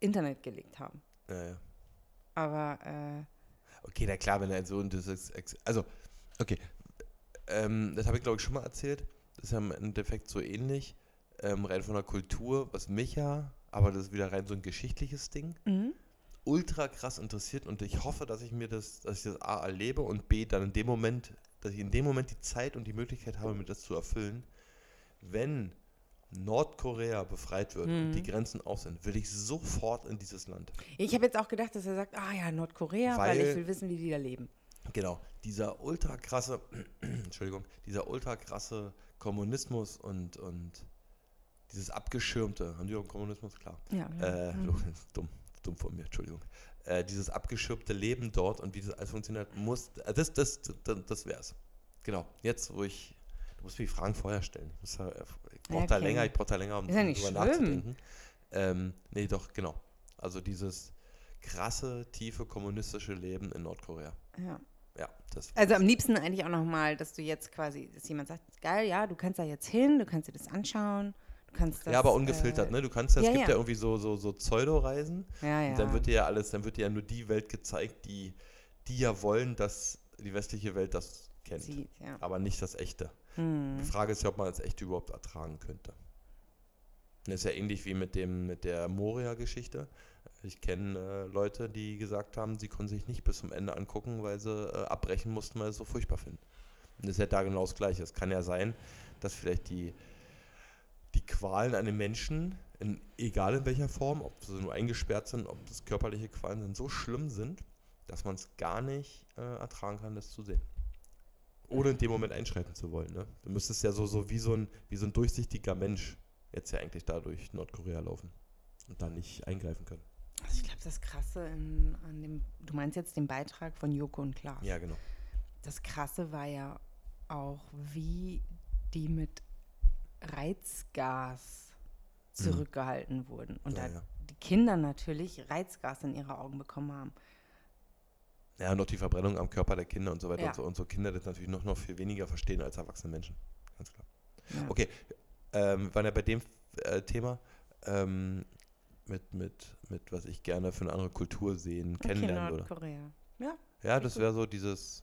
Internet gelegt haben. Ja, ja. Aber äh, Okay, na klar, wenn er so ex- also, okay, ähm, das habe ich glaube ich schon mal erzählt. Das ist ja im Endeffekt so ähnlich, ähm, rein von der Kultur, was mich ja, aber das ist wieder rein so ein geschichtliches Ding, mhm. Ultra krass interessiert und ich hoffe, dass ich mir das, dass ich das A erlebe und B dann in dem Moment, dass ich in dem Moment die Zeit und die Möglichkeit habe, mir das zu erfüllen. Wenn Nordkorea befreit wird und die Grenzen auf sind, will ich sofort in dieses Land. ich habe jetzt auch gedacht, dass er sagt, ah ja, Nordkorea, weil, Weil- ich will wissen, wie die da leben. Genau, dieser ultra krasse, Entschuldigung, dieser ultra krasse Kommunismus und, und dieses abgeschirmte, haben die auch Kommunismus? Klar. Ja, Äh, dumm, dumm von mir, Entschuldigung. Äh, dieses abgeschirmte Leben dort und wie das alles funktioniert, muss, äh, das, das, das, das wär's. Genau, jetzt, wo ich, du musst mir die Fragen vorher stellen. Ich, muss da- ich brauche da okay. länger, ich brauche da länger, um ja drüber schlimm. nachzudenken. Ähm, nee, doch, genau. Also dieses krasse, tiefe kommunistische Leben in Nordkorea. ja. Ja, das Also am liebsten eigentlich auch nochmal, dass du jetzt quasi, dass jemand sagt, geil, ja, du kannst da jetzt hin, du kannst dir das anschauen, kannst das. ja, aber ungefiltert, äh, ne? Du kannst ja, es ja, gibt ja, ja. irgendwie so, so, so Pseudo-Reisen. Ja, ja. Und dann wird dir ja alles, dann wird dir ja nur die Welt gezeigt, die, die ja wollen, dass die westliche Welt das kennt. sieht, ja. Aber nicht das Echte. Hm. Die Frage ist ja, ob man das Echte überhaupt ertragen könnte. Das ist ja ähnlich wie mit, dem, mit der Moria-Geschichte. Ich kenne äh, Leute, die gesagt haben, sie konnten sich nicht bis zum Ende angucken, weil sie äh, abbrechen mussten, weil sie es so furchtbar finden. Und das ist ja da genau das Gleiche. Es kann ja sein, dass vielleicht die, die Qualen an den Menschen, in, egal in welcher Form, ob sie nur eingesperrt sind, ob das körperliche Qualen sind, so schlimm sind, dass man es gar nicht äh, ertragen kann, das zu sehen. Ohne in dem Moment einschreiten zu wollen. Ne? Du müsstest ja so, so, wie so ein, wie so ein durchsichtiger Mensch jetzt ja eigentlich da durch Nordkorea laufen und da nicht eingreifen können. Also ich glaube, das Krasse in, an dem, du meinst jetzt den Beitrag von Joko und Klaas. Ja, genau. Das Krasse war ja auch, wie die mit Reizgas zurückgehalten wurden. Und Ja, da ja. die Kinder natürlich Reizgas in ihre Augen bekommen haben. Ja, noch die Verbrennung am Körper der Kinder und so weiter Ja. und so. Und so Kinder das natürlich noch, noch viel weniger verstehen als erwachsene Menschen. Ganz klar. Okay, ähm, wir waren ja bei dem äh, Thema ähm, mit, mit, mit, was ich gerne für eine andere Kultur sehen, Okay, kennenlernen würde. Nordkorea. Ja. Ja, das wäre so dieses,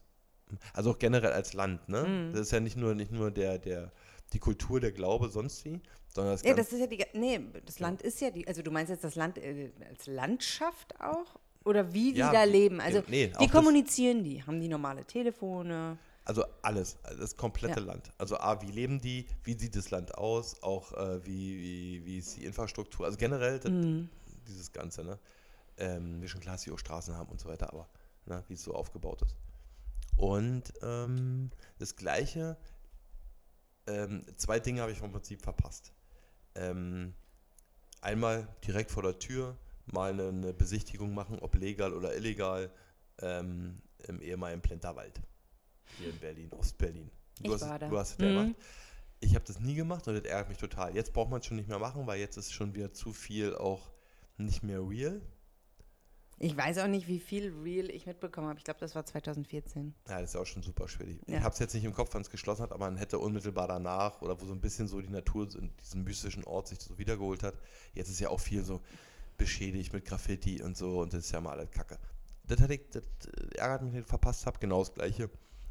also auch generell als Land, ne? Mhm. Das ist ja nicht nur, nicht nur der, der, die Kultur, der Glaube, sonst wie, sondern das Ja, das ist ja die. Nee, das Land ist ja die. Also, du meinst jetzt das Land äh, als Landschaft auch? Oder wie die Ja, da leben? Also, nee, auch wie das- kommunizieren die? Haben die normale Telefone? Also alles, also das komplette Ja. Land. Also A, wie leben die, wie sieht das Land aus, auch äh, wie, wie, wie ist die Infrastruktur, also generell das, Mhm. dieses Ganze, ne? Ähm, wie schon klar, dass sie auch Straßen haben und so weiter, aber ne, wie es so aufgebaut ist. Und ähm, das Gleiche, ähm, zwei Dinge habe ich vom Prinzip verpasst. Ähm, einmal direkt vor der Tür mal eine, eine Besichtigung machen, ob legal oder illegal, ähm, im ehemaligen Plenterwald. Hier in Berlin, Ostberlin. Du Ich hast. Du hast es Mhm. gemacht. Ich habe das nie gemacht und das ärgert mich total. Jetzt braucht man es schon nicht mehr machen, weil jetzt ist schon wieder zu viel auch nicht mehr real. Ich weiß auch nicht, wie viel Real ich mitbekommen habe. Ich glaube, das war 2014. Ja, das ist ja auch schon super schwierig. Ich Ja. habe es jetzt nicht im Kopf, wann es geschlossen hat, aber man hätte unmittelbar danach oder wo so ein bisschen so die Natur in diesem mystischen Ort sich so wiedergeholt hat. Jetzt ist ja auch viel so beschädigt mit Graffiti und so und das ist ja mal alles Kacke. Das, hätte ich, das äh, ärgert mich, dass ich verpasst habe. Genau das Gleiche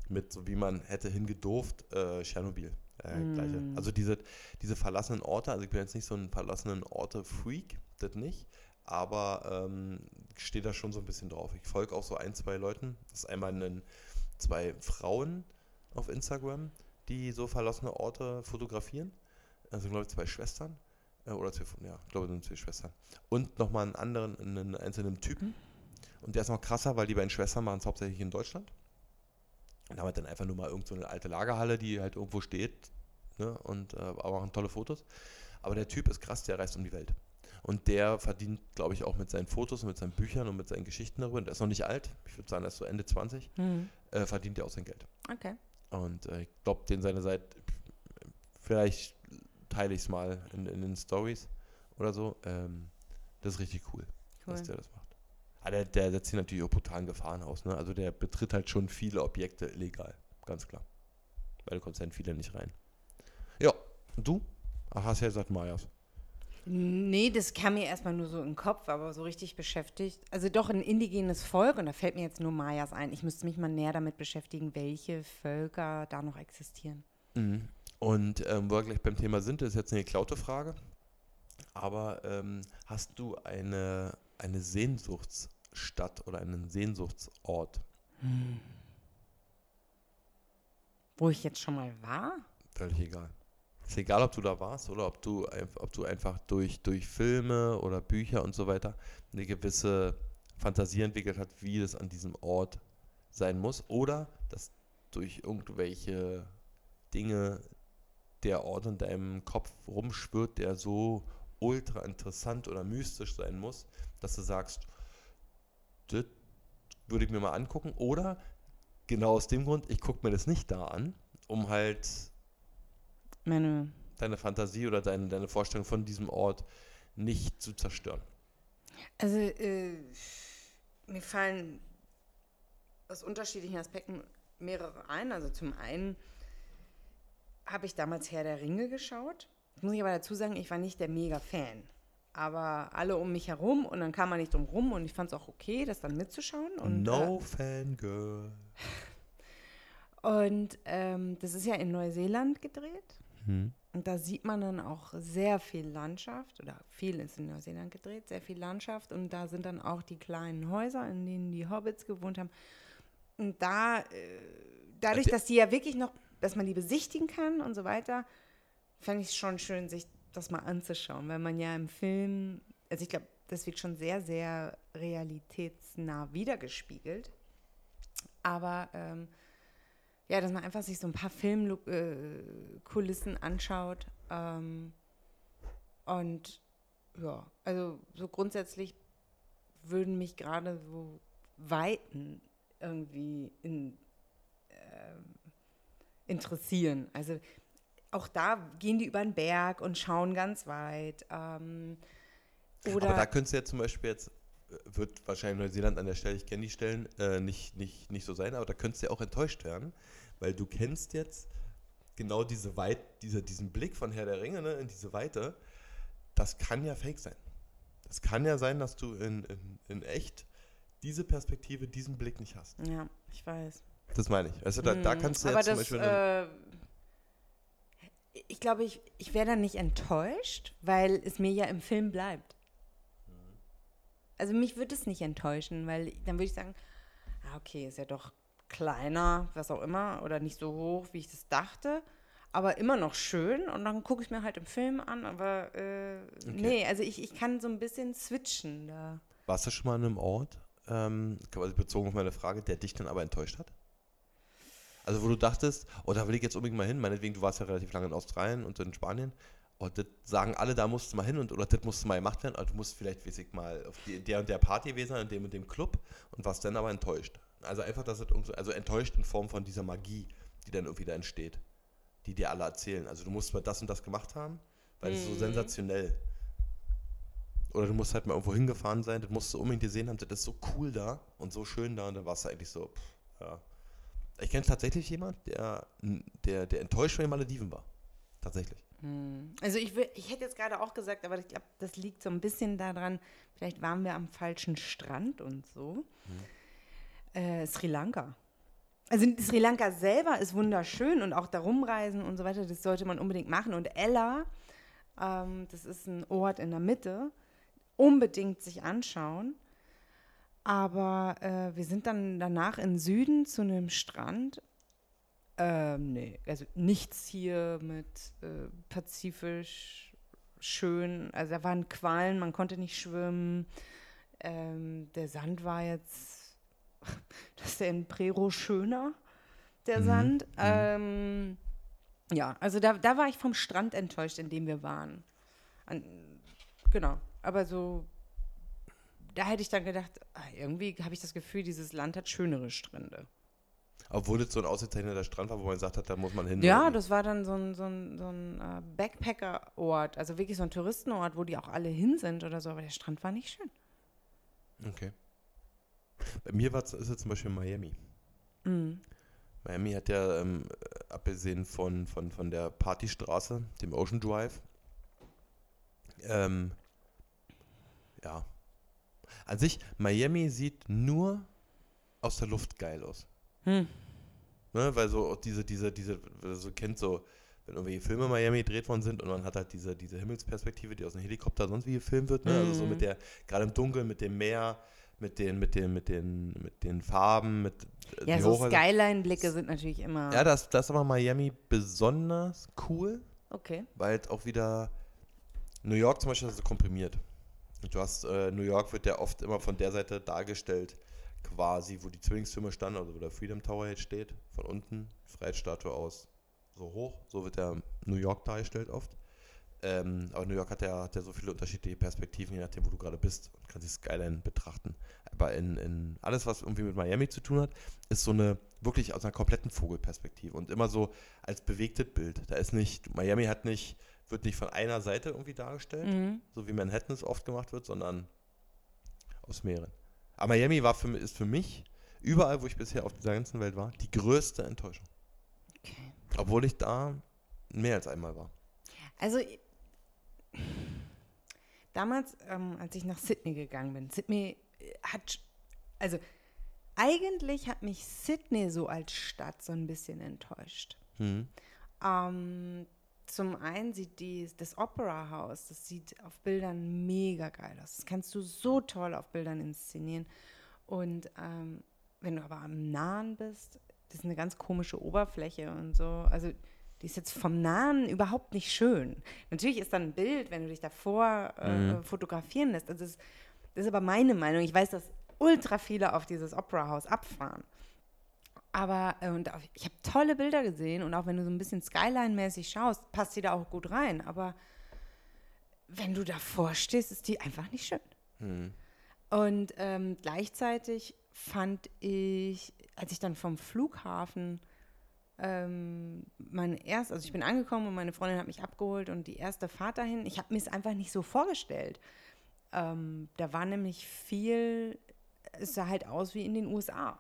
mit so wie man hätte hingedurft, äh, Tschernobyl. Äh. Mm. Also diese, diese verlassenen Orte, also ich bin jetzt nicht so ein verlassenen Orte-Freak, das nicht, aber ähm, stehe da schon so ein bisschen drauf. Ich folge auch so ein, zwei Leuten. Das ist einmal ein, zwei Frauen auf Instagram, die so verlassene Orte fotografieren. Also glaube ich zwei Schwestern. Äh, oder zwei, ja, ich glaube sind zwei Schwestern. Und nochmal einen anderen, einen einzelnen Typen. Und der ist noch krasser, weil die beiden Schwestern machen es hauptsächlich in Deutschland. Und haben halt dann einfach nur mal irgend so alte Lagerhalle, die halt irgendwo steht. Ne? Und äh, machen tolle Fotos. Aber der Typ ist krass, der reist um die Welt. Und der verdient, glaube ich, auch mit seinen Fotos und mit seinen Büchern und mit seinen Geschichten darüber. Und der ist noch nicht alt. Ich würde sagen, er ist so Ende 20. Mhm. Äh, verdient er auch sein Geld. Okay. Und äh, ich glaube, den seine Seite, vielleicht teile ich es mal in, in den Stories oder so. Ähm, das ist richtig cool, Cool. dass der das macht. Aber der, der setzt sich natürlich auch brutalen Gefahren aus. Ne? Also der betritt halt schon viele Objekte illegal, ganz klar. Weil du kommst ja in viele nicht rein. Ja, und du? Ach, hast ja gesagt Mayas. Nee, das kam mir erstmal nur so in den Kopf, aber so richtig beschäftigt. Also doch ein indigenes Volk, und da fällt mir jetzt nur Mayas ein. Ich müsste mich mal näher damit beschäftigen, welche Völker da noch existieren. Mhm. Und ähm, wo wir gleich beim Thema sind, das ist jetzt eine geklaute Frage. Aber ähm, hast du eine, eine Sehnsuchtsstadt oder einen Sehnsuchtsort? Wo ich jetzt schon mal war? Völlig egal. Ist egal, ob du da warst oder ob du, ob du einfach durch, durch Filme oder Bücher und so weiter eine gewisse Fantasie entwickelt hast, wie das an diesem Ort sein muss. Oder dass durch irgendwelche Dinge der Ort in deinem Kopf rumschwirrt, der so ultra interessant oder mystisch sein muss, dass du sagst, das würde ich mir mal angucken. Oder genau aus dem Grund, ich gucke mir das nicht da an, um halt Meine, deine Fantasie oder deine, deine Vorstellung von diesem Ort nicht zu zerstören. also äh, mir fallen aus unterschiedlichen Aspekten mehrere ein. Also zum einen habe ich damals Herr der Ringe geschaut. Muss ich aber dazu sagen, ich war nicht der Mega-Fan. Aber alle um mich herum und dann kam man nicht drum rum und ich fand es auch okay, das dann mitzuschauen. Und, no Fangirl. Äh, und ähm, das ist ja in Neuseeland gedreht. Hm. Und da sieht man dann auch sehr viel Landschaft, oder viel ist in Neuseeland gedreht, sehr viel Landschaft. Und da sind dann auch die kleinen Häuser, in denen die Hobbits gewohnt haben. Und da, äh, dadurch, Also- dass die ja wirklich noch, dass man die besichtigen kann und so weiter, fand ich es schon schön, sich das mal anzuschauen, weil man ja im Film, also ich glaube, das wird schon sehr, sehr realitätsnah wiedergespiegelt. Aber ähm, ja, dass man einfach sich so ein paar Filmkulissen anschaut. Ähm, und ja, also so grundsätzlich würden mich gerade so Weiten irgendwie in, ähm, interessieren. Also auch da gehen die über den Berg und schauen ganz weit. Ähm, oder Aber da könntest du ja zum Beispiel jetzt wird wahrscheinlich Neuseeland an der Stelle, ich kenne die Stellen, äh, nicht, nicht, nicht so sein, aber da könntest du ja auch enttäuscht werden, weil du kennst jetzt genau diese Weit, diese, diesen Blick von Herr der Ringe ne, in diese Weite, das kann ja fake sein. Das kann ja sein, dass du in, in, in echt diese Perspektive, diesen Blick nicht hast. Ja, ich weiß. Das meine ich. Also da, da Mm, kannst du jetzt zum Beispiel. äh, ich glaube, ich, ich wäre dann nicht enttäuscht, weil es mir ja im Film bleibt. Also mich würde es nicht enttäuschen, weil dann würde ich sagen, ah, okay, ist ja doch kleiner, was auch immer, oder nicht so hoch, wie ich das dachte, aber immer noch schön und dann gucke ich mir halt im Film an, aber äh, nee, also ich, ich kann so ein bisschen switchen da. warst du schon mal an einem Ort, ähm, quasi bezogen auf meine Frage, der dich dann aber enttäuscht hat? Also wo du dachtest, oh, da will ich jetzt unbedingt mal hin, meinetwegen, du warst ja relativ lange in Australien und in Spanien, oh, das sagen alle, da musst du mal hin und oder das musst du mal gemacht werden, oder du musst vielleicht, weiß ich mal, auf die, der und der Party gewesen sein, in dem und dem Club und warst dann aber enttäuscht. Also einfach, dass es also enttäuscht in Form von dieser Magie, die dann irgendwie da entsteht, die dir alle erzählen. Also du musst mal das und das gemacht haben, weil es ist so sensationell. Oder du musst halt mal irgendwo hingefahren sein, das musst du unbedingt gesehen haben, das ist so cool da und so schön da und dann warst du eigentlich so, pff, ja. Ich kenne tatsächlich jemand, der, der, der enttäuscht von den Malediven war. Tatsächlich. Also ich, will, ich hätte jetzt gerade auch gesagt, aber ich glaube, das liegt so ein bisschen daran, vielleicht waren wir am falschen Strand und so. Äh, Sri Lanka. Also Sri Lanka selber ist wunderschön und auch da rumreisen und so weiter, das sollte man unbedingt machen. Und Ella, ähm, das ist ein Ort in der Mitte, unbedingt sich anschauen. Aber äh, wir sind dann danach in Süden zu einem Strand ähm, nee, also nichts hier mit äh, pazifisch schön. Also da waren Qualen, man konnte nicht schwimmen. Ähm, der Sand war jetzt, das ist ja in Prero schöner, der Sand. Ähm, ja, also da, da war ich vom Strand enttäuscht, in dem wir waren. An, genau, aber so, da hätte ich dann gedacht, ah, irgendwie habe ich das Gefühl, dieses Land hat schönere Strände. Obwohl es so ein ausgezeichneter Strand war, wo man gesagt hat, da muss man hin. Ja, irgendwie. das war dann so ein, so ein, so ein äh, Backpacker-Ort, also wirklich so ein Touristenort, wo die auch alle hin sind oder so, aber der Strand war nicht schön. Okay. Bei mir war es ist es zum Beispiel Miami. Mhm. Miami hat ja, ähm, abgesehen von, von, von der Partystraße, dem Ocean Drive, ähm, ja. An sich, Miami sieht nur aus der Luft geil aus. Hm. Ne, weil so auch diese, diese, diese, so kennt so, wenn irgendwelche Filme in Miami gedreht worden sind und man hat halt diese, diese Himmelsperspektive, die aus einem Helikopter sonst wie gefilmt wird, ne? Also so mit der, gerade im Dunkeln, mit dem Meer, mit den, mit den, mit den, mit den Farben, mit äh, Ja, so. Skyline-Blicke sind natürlich immer. Ja, das, das ist aber Miami besonders cool, okay. weil es auch wieder New York zum Beispiel ist so komprimiert. Und du hast, äh, New York wird ja oft immer von der Seite dargestellt, quasi, wo die Zwillingstürme standen, also wo der Freedom Tower jetzt steht, von unten, Freiheitsstatue aus, so hoch, so wird der New York dargestellt oft. Ähm, aber New York hat ja, hat ja so viele unterschiedliche Perspektiven, je nachdem, wo du gerade bist und kannst die Skyline betrachten. Aber in, in alles, was irgendwie mit Miami zu tun hat, ist so eine wirklich aus einer kompletten Vogelperspektive und immer so als bewegtes Bild. Da ist nicht, Miami hat nicht, wird nicht von einer Seite irgendwie dargestellt, Mhm. so wie Manhattan es oft gemacht wird, sondern aus mehreren. Aber Miami war für, ist für mich, überall, wo ich bisher auf dieser ganzen Welt war, die größte Enttäuschung. okay. Obwohl ich da mehr als einmal war. Also damals, ähm, als ich nach Sydney gegangen bin, Sydney äh, hat, also eigentlich hat mich Sydney so als Stadt so ein bisschen enttäuscht. Mhm. Ähm, zum einen sieht die, das Opera House, das sieht auf Bildern mega geil aus. Das kannst du so toll auf Bildern inszenieren. Und ähm, wenn du aber am Nahen bist, das ist eine ganz komische Oberfläche und so. Also die ist jetzt vom Nahen überhaupt nicht schön. Natürlich ist dann ein Bild, wenn du dich davor äh, fotografieren lässt. Also das, das ist aber meine Meinung. Ich weiß, dass ultra viele auf dieses Opera House abfahren. Aber äh, und ich habe tolle Bilder gesehen und auch wenn du so ein bisschen Skyline-mäßig schaust, passt die da auch gut rein. Aber wenn du davor stehst, ist die einfach nicht schön. Mhm. Und ähm, gleichzeitig fand ich, als ich dann vom Flughafen ähm, meine erste, also ich bin angekommen und meine Freundin hat mich abgeholt und die erste Fahrt dahin, ich habe mir es einfach nicht so vorgestellt. Ähm, da war nämlich viel, es sah halt aus wie in den USA.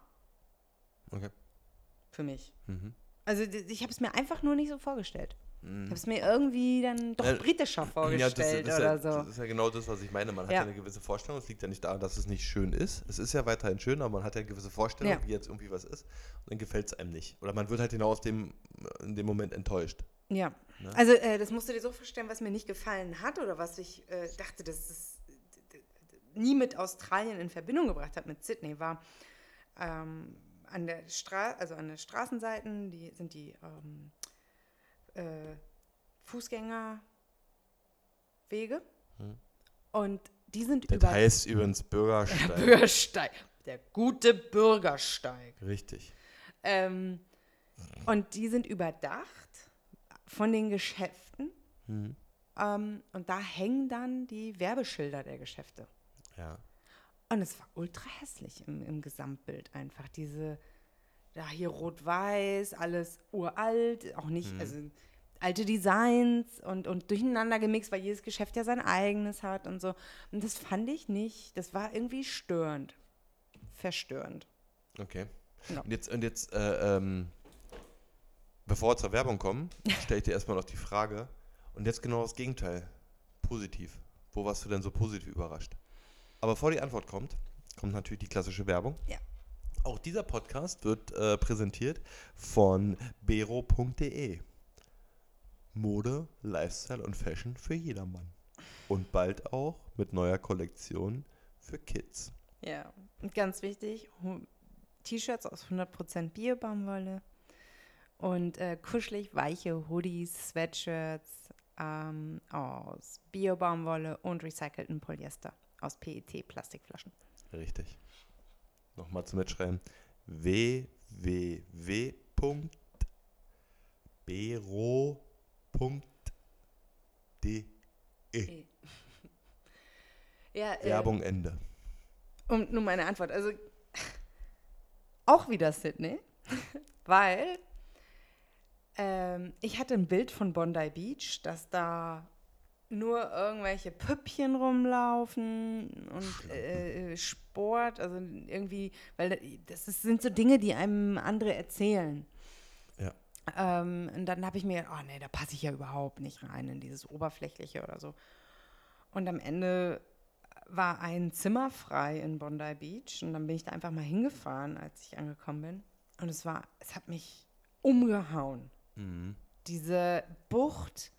Okay. Für mich. Mhm. Also ich habe es mir einfach nur nicht so vorgestellt. Ich habe es mir irgendwie dann doch Äh, britischer Ja, das, vorgestellt das, ist oder ja, so. das ist ja genau das, was ich meine. Man hat Ja. ja eine gewisse Vorstellung. Es liegt ja nicht daran, dass es nicht schön ist. Es ist ja weiterhin schön, aber man hat ja eine gewisse Vorstellung, Ja. wie jetzt irgendwie was ist. Und dann gefällt es einem nicht. Oder man wird halt genau aus dem, in dem Moment enttäuscht. Ja, Ne? also äh, das musst du dir so vorstellen, was mir nicht gefallen hat oder was ich äh, dachte, dass es nie mit Australien in Verbindung gebracht hat, mit Sydney, war ähm, an der Stra also an den Straßenseiten, die sind die ähm, äh, Fußgängerwege und die sind Das über heißt übrigens Bürgersteig. Bürgersteig, der gute Bürgersteig. Richtig. Ähm, und die sind überdacht von den Geschäften. Mhm. Ähm, und da hängen dann die Werbeschilder der Geschäfte. Ja. Und es war ultra hässlich im, im Gesamtbild einfach. Diese, ja, hier rot-weiß, alles uralt, auch nicht, Mhm. also alte Designs und, und durcheinander gemixt, weil jedes Geschäft ja sein eigenes hat und so. Und das fand ich nicht, das war irgendwie störend. Verstörend. Okay. Ja. Und jetzt, und jetzt äh, ähm, bevor wir zur Werbung kommen, stelle ich dir erstmal noch die Frage. Und jetzt genau das Gegenteil. Positiv. Wo warst du denn so positiv überrascht? Aber bevor die Antwort kommt, kommt natürlich die klassische Werbung. Ja. Auch dieser Podcast wird äh, präsentiert von bero.de. Mode, Lifestyle und Fashion für jedermann. Und bald auch mit neuer Kollektion für Kids. Ja, und ganz wichtig, T-Shirts aus 100% Biobaumwolle und äh, kuschelig weiche Hoodies, Sweatshirts ähm, aus Biobaumwolle und recycelten Polyester aus PET-Plastikflaschen. Richtig. Nochmal zum Mitschreiben. www.bero.de Ja, äh, Werbung Ende. Und nun meine Antwort. Also auch wieder Sydney, weil ähm, ich hatte ein Bild von Bondi Beach, dass da nur irgendwelche Püppchen rumlaufen und äh, Sport, also irgendwie, weil das ist, sind so Dinge, die einem andere erzählen. Ja. Ähm, und dann habe ich mir gedacht, oh nee, da passe ich ja überhaupt nicht rein in dieses Oberflächliche oder so. Und am Ende war ein Zimmer frei in Bondi Beach und dann bin ich da einfach mal hingefahren, als ich angekommen bin. Und es war, es hat mich umgehauen. Mhm. Diese Bucht,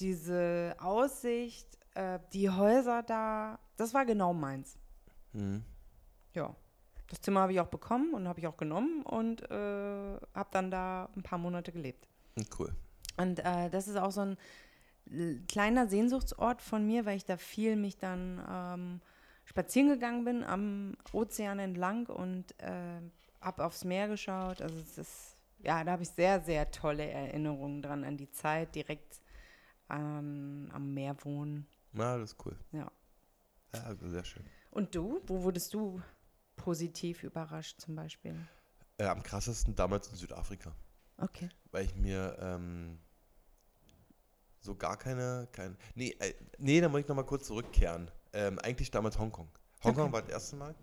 diese Aussicht, äh, die Häuser da, das war genau meins. Mhm. Ja. Das Zimmer habe ich auch bekommen und habe ich auch genommen und äh, habe dann da ein paar Monate gelebt. Cool. Und äh, das ist auch so ein kleiner Sehnsuchtsort von mir, weil ich da viel mich dann ähm, spazieren gegangen bin am Ozean entlang und äh, habe aufs Meer geschaut. Also es ist, ja, da habe ich sehr, sehr tolle Erinnerungen dran an die Zeit, direkt ähm, am Meer wohnen. Na, das ist cool. Ja. Ja, also sehr schön. Und du? Wo wurdest du positiv überrascht zum Beispiel? Äh, am krassesten damals in Südafrika. Okay. weil ich mir ähm, so gar keine, kein, nee, äh, nee, da muss ich nochmal kurz zurückkehren. Ähm, eigentlich damals Hongkong. Hongkong Okay. war das erste Mal.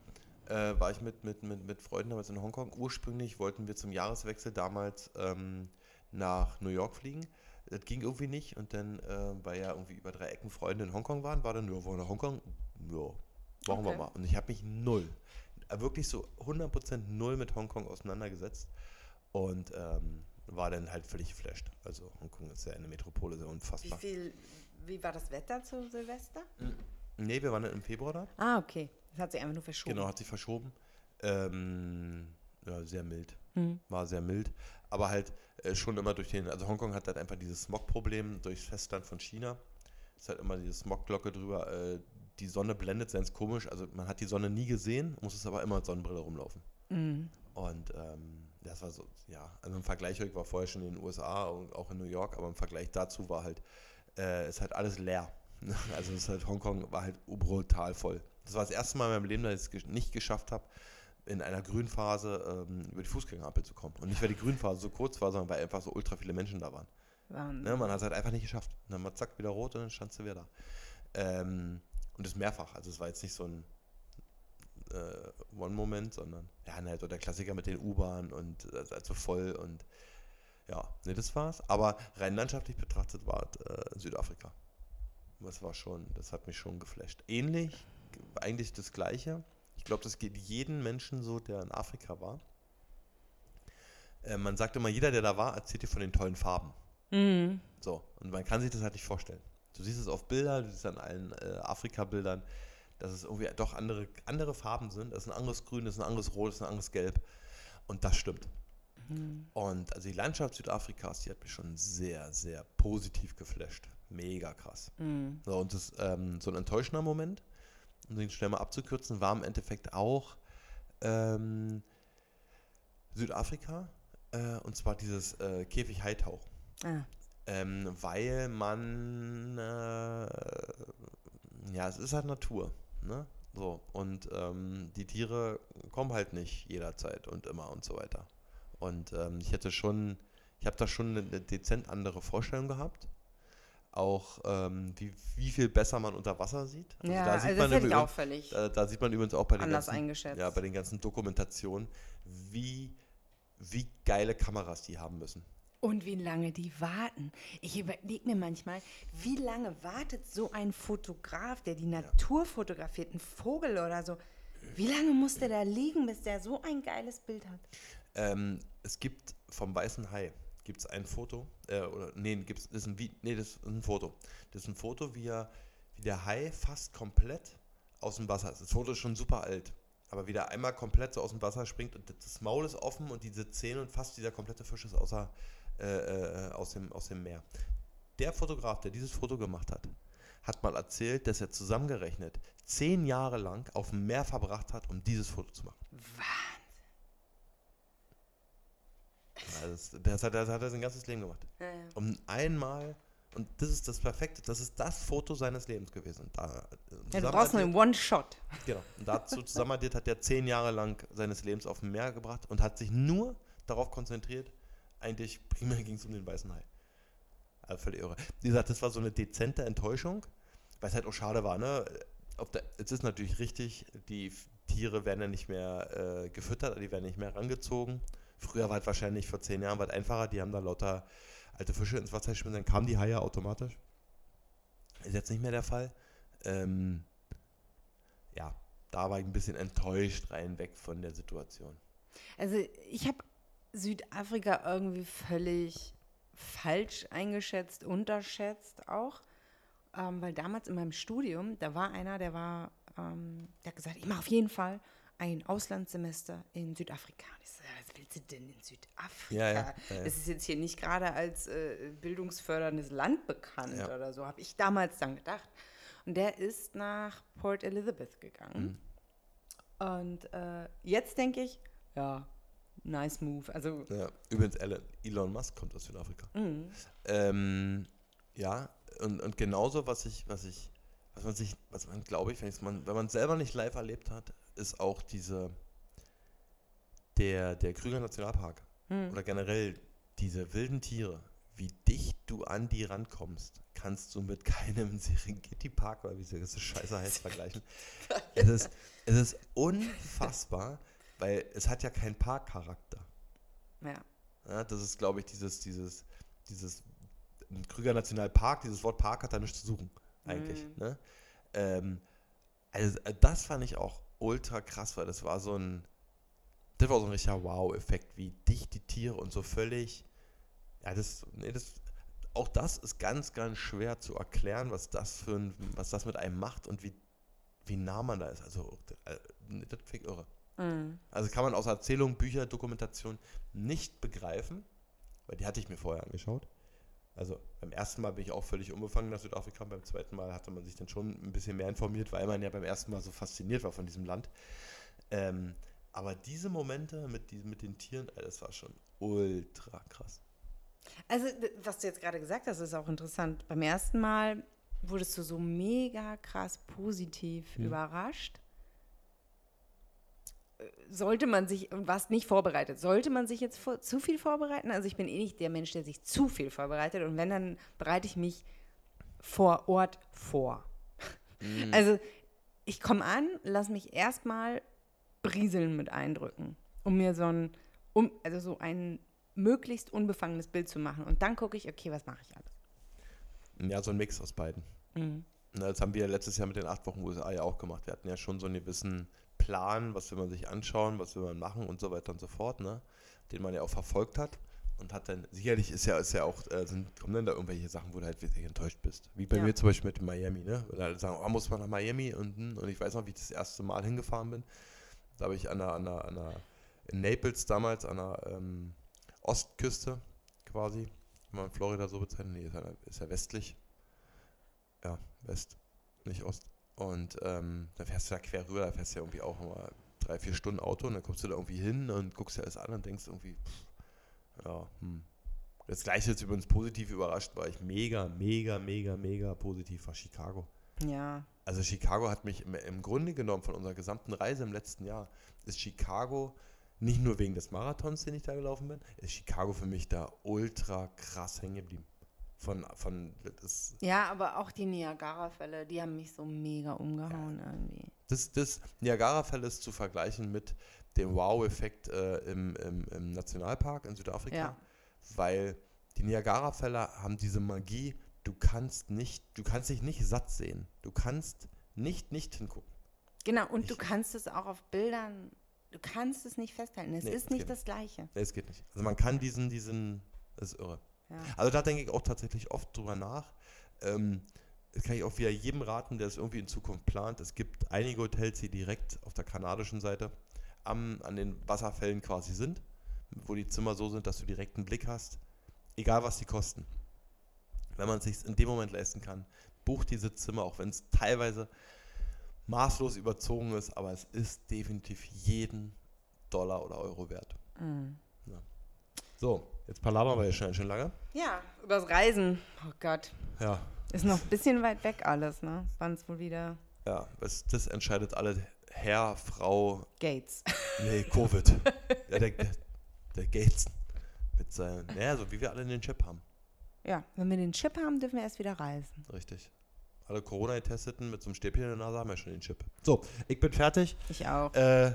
Äh, war ich mit, mit, mit, mit Freunden damals in Hongkong. Ursprünglich wollten wir zum Jahreswechsel damals ähm, nach New York fliegen. Das ging irgendwie nicht und dann, äh, weil ja irgendwie über drei Ecken Freunde in Hongkong waren, war dann, ja, wollen wir nach Hongkong? Ja, machen wir Okay. mal. Und ich habe mich null, äh, wirklich so 100% null mit Hongkong auseinandergesetzt und ähm, war dann halt völlig geflasht. Also Hongkong ist ja eine Metropole, sehr Wie unfassbar. viel, wie war das Wetter zu Silvester? Nee, wir waren dann im Februar da. Ah, okay. Das hat sich einfach nur verschoben. Genau, hat sich verschoben. Ähm, ja, sehr mild. Mhm. War sehr mild. Aber halt äh, schon immer durch den, also Hongkong hat halt einfach dieses Smog-Problem durchs Festland von China. Ist halt immer diese Smogglocke drüber. Äh, die Sonne blendet ganz komisch. Also man hat die Sonne nie gesehen, muss es aber immer mit Sonnenbrille rumlaufen. Mhm. Und ähm, das war so, ja, also im Vergleich, ich war vorher schon in den USA und auch in New York, aber im Vergleich dazu war halt, äh, ist halt alles leer. Also es ist halt, Hongkong war halt brutal voll. Das war das erste Mal in meinem Leben, dass ich es nicht geschafft habe, in einer Grünphase ähm, über die Fußgängerampel zu kommen. Und nicht, weil die Grünphase so kurz war, sondern weil einfach so ultra viele Menschen da waren. Ne, man hat es halt einfach nicht geschafft. Und dann mal zack, wieder rot und dann standst du wieder da. Ähm, Und das mehrfach. Also es war jetzt nicht so ein äh, One-Moment, sondern ja, ne, so der Klassiker mit den U-Bahnen und äh, also voll und ja, ne, das war's. Aber rein landschaftlich betrachtet war es äh, Südafrika. Das war schon, das hat mich schon geflasht. Ähnlich, eigentlich das Gleiche. Ich glaube, das geht jedem Menschen so, der in Afrika war. Äh, man sagt immer, jeder, der da war, erzählt dir von den tollen Farben. Mhm. So, und man kann sich das halt nicht vorstellen. Du siehst es auf Bildern, du siehst es an allen äh, Afrika-Bildern, dass es irgendwie doch andere, andere Farben sind. Das ist ein anderes Grün, das ist ein anderes Rot, das ist ein anderes Gelb. Und das stimmt. Mhm. Und also die Landschaft Südafrikas, die hat mich schon sehr, sehr positiv geflasht. Mega krass. Mhm. So, und das, ähm, so ein enttäuschender Moment, um den schnell mal abzukürzen, war im Endeffekt auch ähm, Südafrika. Äh, und zwar dieses äh, Käfig-Heitauchen. Ah. Ähm, weil man, äh, ja, es ist halt Natur, ne? So, und ähm, die Tiere kommen halt nicht jederzeit und immer und so weiter. Und ähm, ich hätte schon, ich habe da schon eine dezent andere Vorstellung gehabt. Auch ähm, wie, wie viel besser man unter Wasser sieht. ja, da sieht also das man ich übrigens- auch völlig da, da sieht man übrigens auch bei den anders ganzen, eingeschätzt. ja, bei den ganzen Dokumentationen, wie, wie geile Kameras die haben müssen. Und wie lange die warten. Ich überlege mir manchmal, wie lange wartet so ein Fotograf, der die Natur fotografiert, ein Vogel oder so. Wie lange muss der da liegen, bis der so ein geiles Bild hat? Ähm, es gibt vom weißen Hai gibt es ein Foto, äh, oder nee, gibt's, das ist ein, nee, das ist ein Foto. Das ist ein Foto, wie, er, wie der Hai fast komplett aus dem Wasser ist. Das Foto ist schon super alt, aber wie der einmal komplett so aus dem Wasser springt und das Maul ist offen und diese Zähne und fast dieser komplette Fisch ist außer, äh, äh, aus, dem, aus dem Meer. Der Fotograf, der dieses Foto gemacht hat, hat mal erzählt, dass er zusammengerechnet zehn Jahre lang auf dem Meer verbracht hat, um dieses Foto zu machen. Also das, hat, das hat er sein ganzes Leben gemacht. Ja, ja. Um einmal, und das ist das Perfekte, das ist das Foto seines Lebens gewesen. Da, Ja, du brauchst einen One-Shot. Genau. Und dazu zusammenaddiert hat er zehn Jahre lang seines Lebens auf dem Meer gebracht und hat sich nur darauf konzentriert, eigentlich primär ging es um den weißen Hai. Also völlig irre. Wie gesagt, das war so eine dezente Enttäuschung, weil es halt auch schade war, ne? Der, es ist natürlich richtig, die Tiere werden ja nicht mehr äh, gefüttert, die werden nicht mehr rangezogen. Früher war es wahrscheinlich vor zehn Jahren was einfacher, die haben da lauter alte Fische ins Wasser geschmissen, dann kamen die Haie automatisch. Ist jetzt nicht mehr der Fall. Ähm, ja, da war ich ein bisschen enttäuscht rein weg von der Situation. Also ich habe Südafrika irgendwie völlig falsch eingeschätzt, unterschätzt auch, ähm, weil damals in meinem Studium, da war einer, der war, ähm, der hat gesagt, ich mache auf jeden Fall ein Auslandssemester in Südafrika. Und ich so, was willst du denn in Südafrika? Ja, ja, ja. Das ist jetzt hier nicht gerade als äh, bildungsförderndes Land bekannt oder so, habe ich damals dann gedacht. Und der ist nach Port Elizabeth gegangen. Mhm. Und äh, jetzt denke ich, ja, nice move. Also, übrigens, Elon, Musk kommt aus Südafrika. mh, Ähm, ja, und, und genauso, was ich, was ich, was man sich, was man, glaube ich, wenn, man, wenn man es selber nicht live erlebt hat, ist auch diese, der, der Krüger Nationalpark Hm. oder generell diese wilden Tiere, wie dicht du an die rankommst, kannst du mit keinem Serengeti-Park oder wie das Scheiße heißt vergleichen. es, ist, es ist unfassbar, weil es hat ja keinen Parkcharakter. ja. Ja, das ist, glaube ich, dieses, dieses, dieses Krüger Nationalpark, dieses Wort Park hat da nichts zu suchen, eigentlich. Mhm. Ne? Ähm, also, äh, das fand ich auch ultra krass, weil das war so ein, das war so ein richtiger Wow-Effekt, wie dicht die Tiere und so völlig, ja, das, nee, das, auch das ist ganz, ganz schwer zu erklären, was das für ein, was das mit einem macht und wie, wie nah man da ist. Also, äh, das ich irre. Mhm. Also kann man aus Erzählung, Bücher, Dokumentation nicht begreifen, weil die hatte ich mir vorher angeschaut. Also beim ersten Mal bin ich auch völlig unbefangen nach Südafrika, beim zweiten Mal hatte man sich dann schon ein bisschen mehr informiert, weil man ja beim ersten Mal so fasziniert war von diesem Land. Ähm, aber diese Momente mit, diesen, mit den Tieren, das war schon ultra krass. Also, was du jetzt gerade gesagt hast, ist auch interessant. Beim ersten Mal wurdest du so mega krass positiv Mhm. überrascht. Sollte man sich, warst nicht vorbereitet, sollte man sich jetzt vor, zu viel vorbereiten? Also ich bin eh nicht der Mensch, der sich zu viel vorbereitet. Und wenn, dann bereite ich mich vor Ort vor. Mhm. Also ich komme an, lass mich erstmal brieseln mit Eindrücken, um mir so ein, um, also so ein möglichst unbefangenes Bild zu machen. Und dann gucke ich, okay, was mache ich alles? Ja, so ein Mix aus beiden. Mhm. Das haben wir letztes Jahr mit den acht Wochen USA ja auch gemacht. Wir hatten ja schon so einen gewissen Plan, was will man sich anschauen, was will man machen und so weiter und so fort, ne? Den man ja auch verfolgt hat. Und hat dann, sicherlich ist ja, ist ja auch, äh, sind, kommen dann da irgendwelche Sachen, wo du halt wirklich enttäuscht bist. Wie bei Ja. mir zum Beispiel mit Miami, ne? Weil alle sagen, oh, muss man nach Miami und, hm, und ich weiß noch, wie ich das erste Mal hingefahren bin. Da habe ich an der, an der, an der, in Naples damals, an der ähm, Ostküste quasi, wenn man Florida so bezeichnet, nee, ist ja, ist ja westlich. Ja, West, nicht Ost. Und ähm, dann fährst du da quer rüber, da fährst du ja irgendwie auch mal drei, vier Stunden Auto und dann kommst du da irgendwie hin und guckst dir alles an und denkst irgendwie, pff, ja, hm. Das gleiche ist übrigens positiv überrascht, war ich mega, mega, mega, mega positiv war Chicago. Ja, Also Chicago hat mich im, im Grunde genommen von unserer gesamten Reise im letzten Jahr, ist Chicago nicht nur wegen des Marathons, den ich da gelaufen bin, ist Chicago für mich da ultra krass hängen geblieben. Von, von das, ja, aber auch die Niagara-Fälle, die haben mich so mega umgehauen irgendwie. das, das Niagara-Fell ist zu vergleichen mit dem Wow-Effekt äh, im, im, im Nationalpark in Südafrika, Ja. weil die Niagara-Fälle haben diese Magie, du kannst nicht, du kannst dich nicht satt sehen. Du kannst nicht nicht hingucken. Genau, und du Ich- kannst es auch auf Bildern, du kannst es nicht festhalten. Es Nee, ist nicht das Gleiche. Nee, es geht nicht. Also man kann diesen, diesen, das ist irre. Ja. Also da denke ich auch tatsächlich oft drüber nach. Ähm, das kann ich auch wieder jedem raten, der es irgendwie in Zukunft plant. Es gibt einige Hotels, die direkt auf der kanadischen Seite am, an den Wasserfällen quasi sind, wo die Zimmer so sind, dass du direkt einen Blick hast, egal was die kosten. Wenn man es sich in dem Moment leisten kann, bucht diese Zimmer, auch wenn es teilweise maßlos überzogen ist, aber es ist definitiv jeden Dollar oder Euro wert. Mhm. So, jetzt palavern wir ja schon, schon lange. Ja, übers Reisen. Oh Gott. Ja, Ist noch ein bisschen weit weg alles, ne? Wann es wohl wieder ja, das, das entscheidet alle Herr, Frau, Gates. nee, Covid. ja, der, der, der Gates mit seinen, naja, so wie wir alle den Chip haben. Ja, wenn wir den Chip haben, dürfen wir erst wieder reisen. Richtig. Alle Corona-Getesteten mit so einem Stäbchen in der Nase haben ja schon den Chip. So, ich bin fertig. Ich auch. Äh,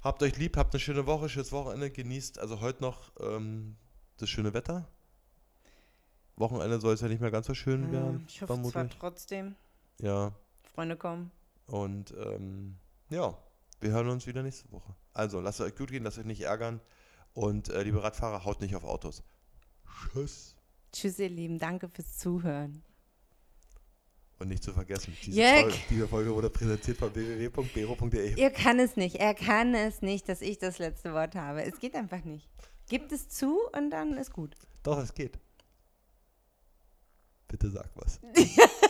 habt euch lieb, habt eine schöne Woche, schönes Wochenende, genießt also heute noch ähm, das schöne Wetter. Wochenende soll es ja nicht mehr ganz so schön Ja, werden, ich hoffe zwar vermutlich. trotzdem, Ja, Freunde kommen. und ähm, ja, wir hören uns wieder nächste Woche. Also, lasst es euch gut gehen, lasst euch nicht ärgern und äh, liebe Radfahrer, haut nicht auf Autos. Tschüss. Tschüss, ihr Lieben. Danke fürs Zuhören. Und nicht zu vergessen, diese. Folge, diese Folge wurde präsentiert von www.bero.de. Er kann es nicht. Er kann es nicht, dass ich das letzte Wort habe. Es geht einfach nicht. Gibt es zu und dann ist gut. Doch, es geht. Bitte sag was.